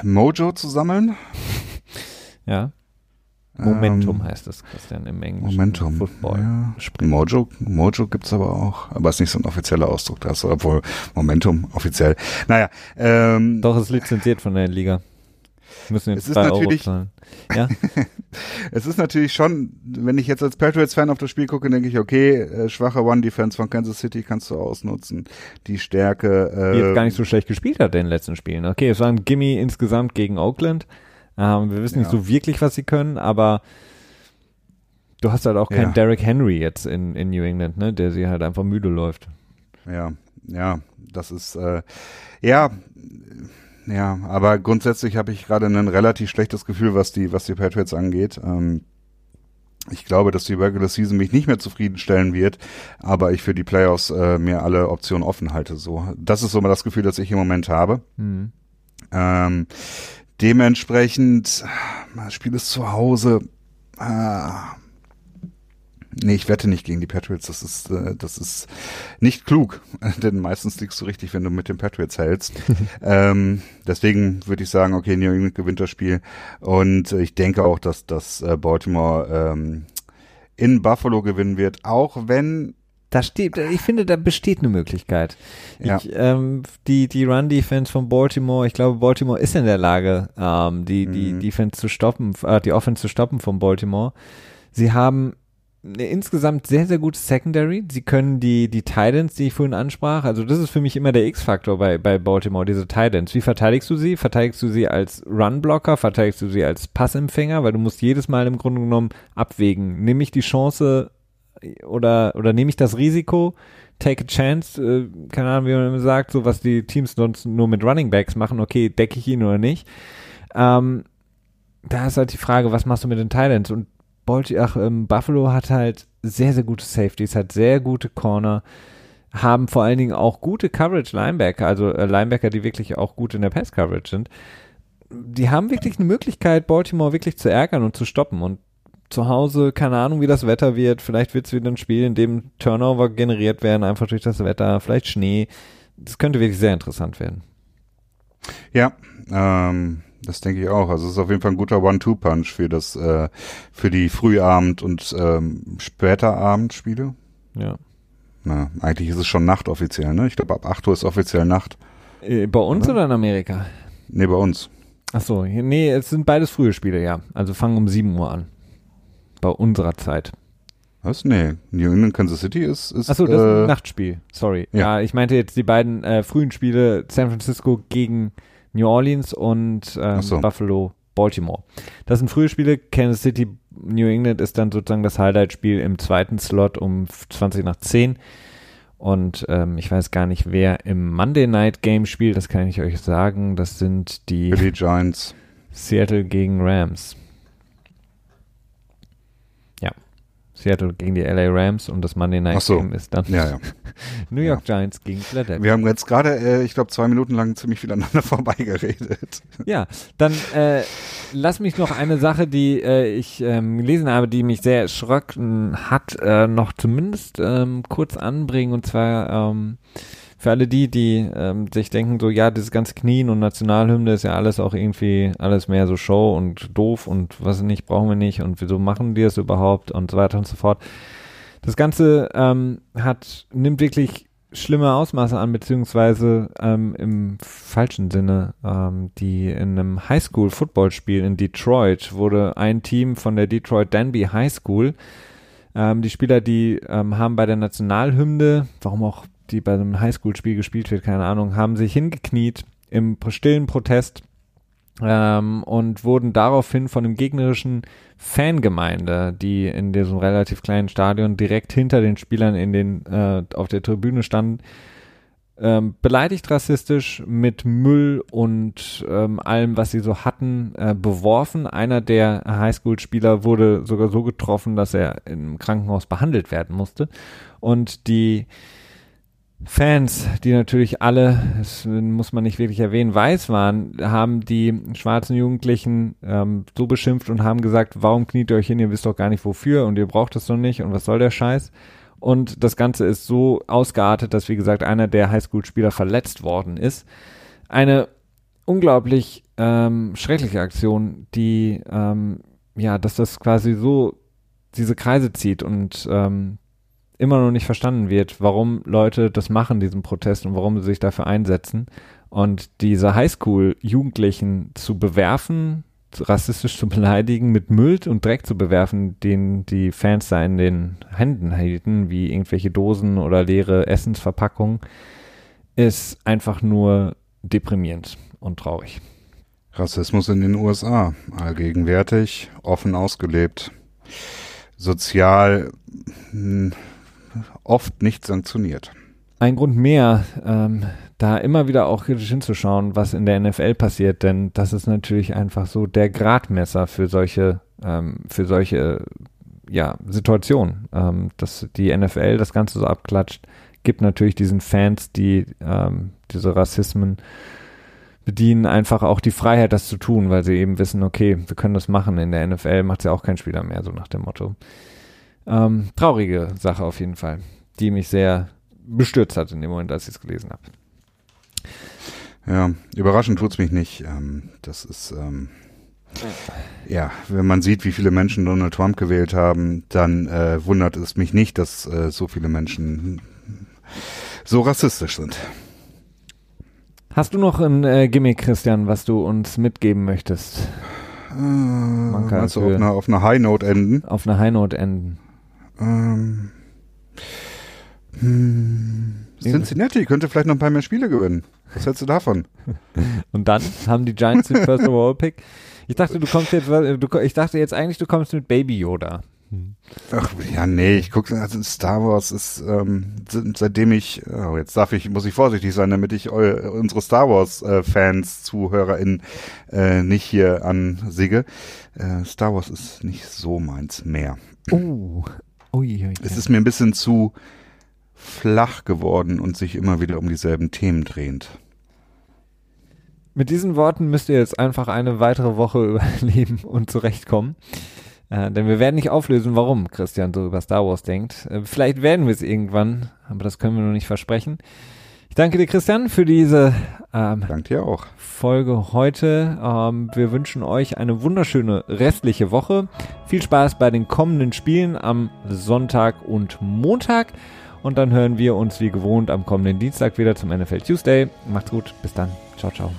Speaker 2: Mojo zu sammeln.
Speaker 1: Ja. Momentum ähm, heißt es, Christian, im Englischen.
Speaker 2: Momentum. Football. Ja. Mojo, Mojo gibt's aber auch, aber ist nicht so ein offizieller Ausdruck, das, obwohl Momentum offiziell. Naja. Ähm,
Speaker 1: Doch, es ist lizenziert von der Liga. Müssen jetzt
Speaker 2: es ist natürlich, Euro Ja? es ist natürlich schon, wenn ich jetzt als Patriots-Fan auf das Spiel gucke, denke ich, okay, äh, schwache One-Defense von Kansas City kannst du ausnutzen. Die Stärke.
Speaker 1: Äh, Die jetzt gar nicht so schlecht gespielt hat in den letzten Spielen. Okay, es war ein Gimme insgesamt gegen Oakland. Ähm, wir wissen ja. nicht so wirklich, was sie können, aber du hast halt auch keinen ja. Derrick Henry jetzt in, in New England, ne, der sie halt einfach müde läuft.
Speaker 2: Ja, ja, das ist, äh, ja, ja, aber grundsätzlich habe ich gerade ein relativ schlechtes Gefühl, was die, was die Patriots angeht. Ähm, ich glaube, dass die Regular Season mich nicht mehr zufriedenstellen wird, aber ich für die Playoffs äh, mir alle Optionen offen halte. So, das ist so mal das Gefühl, das ich im Moment habe. Mhm. Ähm, dementsprechend, das Spiel ist zu Hause. Ah, Nee, ich wette nicht gegen die Patriots. Das ist, äh, das ist nicht klug, denn meistens liegst du richtig, wenn du mit den Patriots hältst. ähm, deswegen würde ich sagen, okay, New England gewinnt das Spiel. Und äh, ich denke auch, dass, dass äh, Baltimore ähm, in Buffalo gewinnen wird, auch wenn
Speaker 1: da steht, ich finde, da besteht eine Möglichkeit. Ja. Ich, ähm, die die Run-Defense von Baltimore, ich glaube, Baltimore ist in der Lage, ähm, die die mhm. Defense zu stoppen, äh, die Offense zu stoppen von Baltimore. Sie haben eine insgesamt sehr, sehr gute Secondary. Sie können die, die Titans, die ich vorhin ansprach, also das ist für mich immer der X-Faktor bei, bei Baltimore, diese Titans. Wie verteidigst du sie? Verteidigst du sie als Run-Blocker? Verteidigst du sie als Passempfänger? Weil du musst jedes Mal im Grunde genommen abwägen. Nehme ich die Chance oder, oder nehme ich das Risiko? Take a chance, äh, keine Ahnung, wie man sagt, so was die Teams sonst nur mit Running Backs machen, okay, decke ich ihn oder nicht. Ähm, da ist halt die Frage, was machst du mit den Titans? Und Balti ach, ähm, Buffalo hat halt sehr, sehr gute Safeties, hat sehr gute Corner, haben vor allen Dingen auch gute Coverage Linebacker, also äh, Linebacker, die wirklich auch gut in der Pass Coverage sind. Die haben wirklich eine Möglichkeit, Baltimore wirklich zu ärgern und zu stoppen. Und zu Hause, keine Ahnung, wie das Wetter wird. Vielleicht wird es wieder ein Spiel, in dem Turnover generiert werden, einfach durch das Wetter, vielleicht Schnee. Das könnte wirklich sehr interessant werden.
Speaker 2: Ja, ähm, das denke ich auch. Also es ist auf jeden Fall ein guter One-Two-Punch für das, äh, für die Frühabend- und ähm, später Abendspiele.
Speaker 1: Ja.
Speaker 2: Na, eigentlich ist es schon Nacht offiziell, ne? Ich glaube, ab 8 Uhr ist offiziell Nacht.
Speaker 1: Äh, bei uns oder? oder in Amerika?
Speaker 2: Nee, bei uns.
Speaker 1: Ach so, nee, es sind beides frühe Spiele, ja. Also fangen um 7 Uhr an. Bei unserer Zeit.
Speaker 2: Was? Nee, New England Kansas City ist. ist
Speaker 1: Achso, das äh, ist ein Nachtspiel. Sorry. Ja. ja. ich meinte jetzt die beiden äh, frühen Spiele San Francisco gegen New Orleans und ähm, so. Buffalo, Baltimore. Das sind frühe Spiele. Kansas City, New England ist dann sozusagen das Highlight-Spiel im zweiten Slot um 20 nach 10. Und ähm, ich weiß gar nicht, wer im Monday Night Game spielt, das kann ich euch sagen. Das sind die
Speaker 2: Billy Giants.
Speaker 1: Seattle gegen Rams. Seattle gegen die LA Rams und das Monday Night so. Game ist dann
Speaker 2: ja, ja.
Speaker 1: New York ja. Giants gegen Philadelphia.
Speaker 2: Wir haben jetzt gerade, äh, ich glaube, zwei Minuten lang ziemlich viel aneinander vorbeigeredet.
Speaker 1: Ja, dann äh, lass mich noch eine Sache, die äh, ich ähm, gelesen habe, die mich sehr erschrocken hat, äh, noch zumindest ähm, kurz anbringen und zwar ähm, für alle die, die ähm, sich denken, so ja, dieses ganze Knien und Nationalhymne ist ja alles auch irgendwie alles mehr so Show und doof und was nicht, brauchen wir nicht und wieso machen die das überhaupt und so weiter und so fort. Das Ganze ähm, hat, nimmt wirklich schlimme Ausmaße an, beziehungsweise ähm, im falschen Sinne. Ähm, die in einem Highschool-Footballspiel in Detroit wurde ein Team von der Detroit Danby High School ähm, die Spieler, die ähm, haben bei der Nationalhymne, warum auch die bei einem Highschool-Spiel gespielt wird, keine Ahnung, haben sich hingekniet im stillen Protest ähm, und wurden daraufhin von dem gegnerischen Fangemeinde, die in diesem relativ kleinen Stadion direkt hinter den Spielern in den äh, auf der Tribüne standen, ähm, beleidigt rassistisch mit Müll und ähm, allem, was sie so hatten, äh, beworfen. Einer der Highschool-Spieler wurde sogar so getroffen, dass er im Krankenhaus behandelt werden musste. Und die Fans, die natürlich alle, das muss man nicht wirklich erwähnen, weiß waren, haben die schwarzen Jugendlichen ähm, so beschimpft und haben gesagt, warum kniet ihr euch hin, ihr wisst doch gar nicht wofür und ihr braucht es doch nicht und was soll der Scheiß. Und das Ganze ist so ausgeartet, dass, wie gesagt, einer der Highschool-Spieler verletzt worden ist. Eine unglaublich ähm, schreckliche Aktion, die, ähm, ja, dass das quasi so diese Kreise zieht und ähm, immer noch nicht verstanden wird, warum Leute das machen, diesen Protest und warum sie sich dafür einsetzen. Und diese Highschool-Jugendlichen zu bewerfen, rassistisch zu beleidigen, mit Müll und Dreck zu bewerfen, den die Fans da in den Händen hielten, wie irgendwelche Dosen oder leere Essensverpackungen, ist einfach nur deprimierend und traurig.
Speaker 2: Rassismus in den USA, allgegenwärtig, offen ausgelebt, sozial hm, oft nicht sanktioniert.
Speaker 1: Ein Grund mehr, ähm, da immer wieder auch kritisch hinzuschauen, was in der NFL passiert, denn das ist natürlich einfach so der Gradmesser für solche, ähm, für solche ja, Situationen. Ähm, dass die NFL das Ganze so abklatscht, gibt natürlich diesen Fans, die ähm, diese Rassismen bedienen, einfach auch die Freiheit, das zu tun, weil sie eben wissen, okay, wir können das machen. In der NFL macht es ja auch kein Spieler mehr, so nach dem Motto. Ähm, traurige Sache auf jeden Fall, die mich sehr bestürzt hat in dem Moment, als ich es gelesen habe.
Speaker 2: Ja, überraschend tut's mich nicht. Ähm, das ist, ähm, ja, wenn man sieht, wie viele Menschen Donald Trump gewählt haben, dann äh, wundert es mich nicht, dass äh, so viele Menschen so rassistisch sind.
Speaker 1: Hast du noch ein äh, Gimmick, Christian, was du uns mitgeben möchtest?
Speaker 2: Äh, Man kann also auf einer, auf einer High Note enden.
Speaker 1: Auf einer High Note enden.
Speaker 2: Ähm, hm, Cincinnati könnte vielleicht noch ein paar mehr Spiele gewinnen. Was hältst du davon?
Speaker 1: Und dann haben die Giants den First Overall Pick. Ich dachte, du kommst jetzt, du, ich dachte jetzt eigentlich, du kommst mit Baby Yoda.
Speaker 2: Ach, ja, nee, ich gucke, also Star Wars ist, ähm, seitdem ich, oh, jetzt darf ich, muss ich vorsichtig sein, damit ich eu, unsere Star Wars äh, Fans, ZuhörerInnen äh, nicht hier ansiege. Äh, Star Wars ist nicht so meins mehr.
Speaker 1: Oh, ui, ui,
Speaker 2: Es ist mir ein bisschen zu flach geworden und sich immer wieder um dieselben Themen drehend.
Speaker 1: Mit diesen Worten müsst ihr jetzt einfach eine weitere Woche überleben und zurechtkommen. Äh, denn wir werden nicht auflösen, warum Christian so über Star Wars denkt. Äh, vielleicht werden wir es irgendwann, aber das können wir noch nicht versprechen. Ich danke dir, Christian, für diese
Speaker 2: ähm, Dank dir auch.
Speaker 1: Folge heute. Ähm, wir wünschen euch eine wunderschöne restliche Woche. Viel Spaß bei den kommenden Spielen am Sonntag und Montag. Und dann hören wir uns wie gewohnt am kommenden Dienstag wieder zum NFL Tuesday. Macht's gut. Bis dann. Ciao, ciao.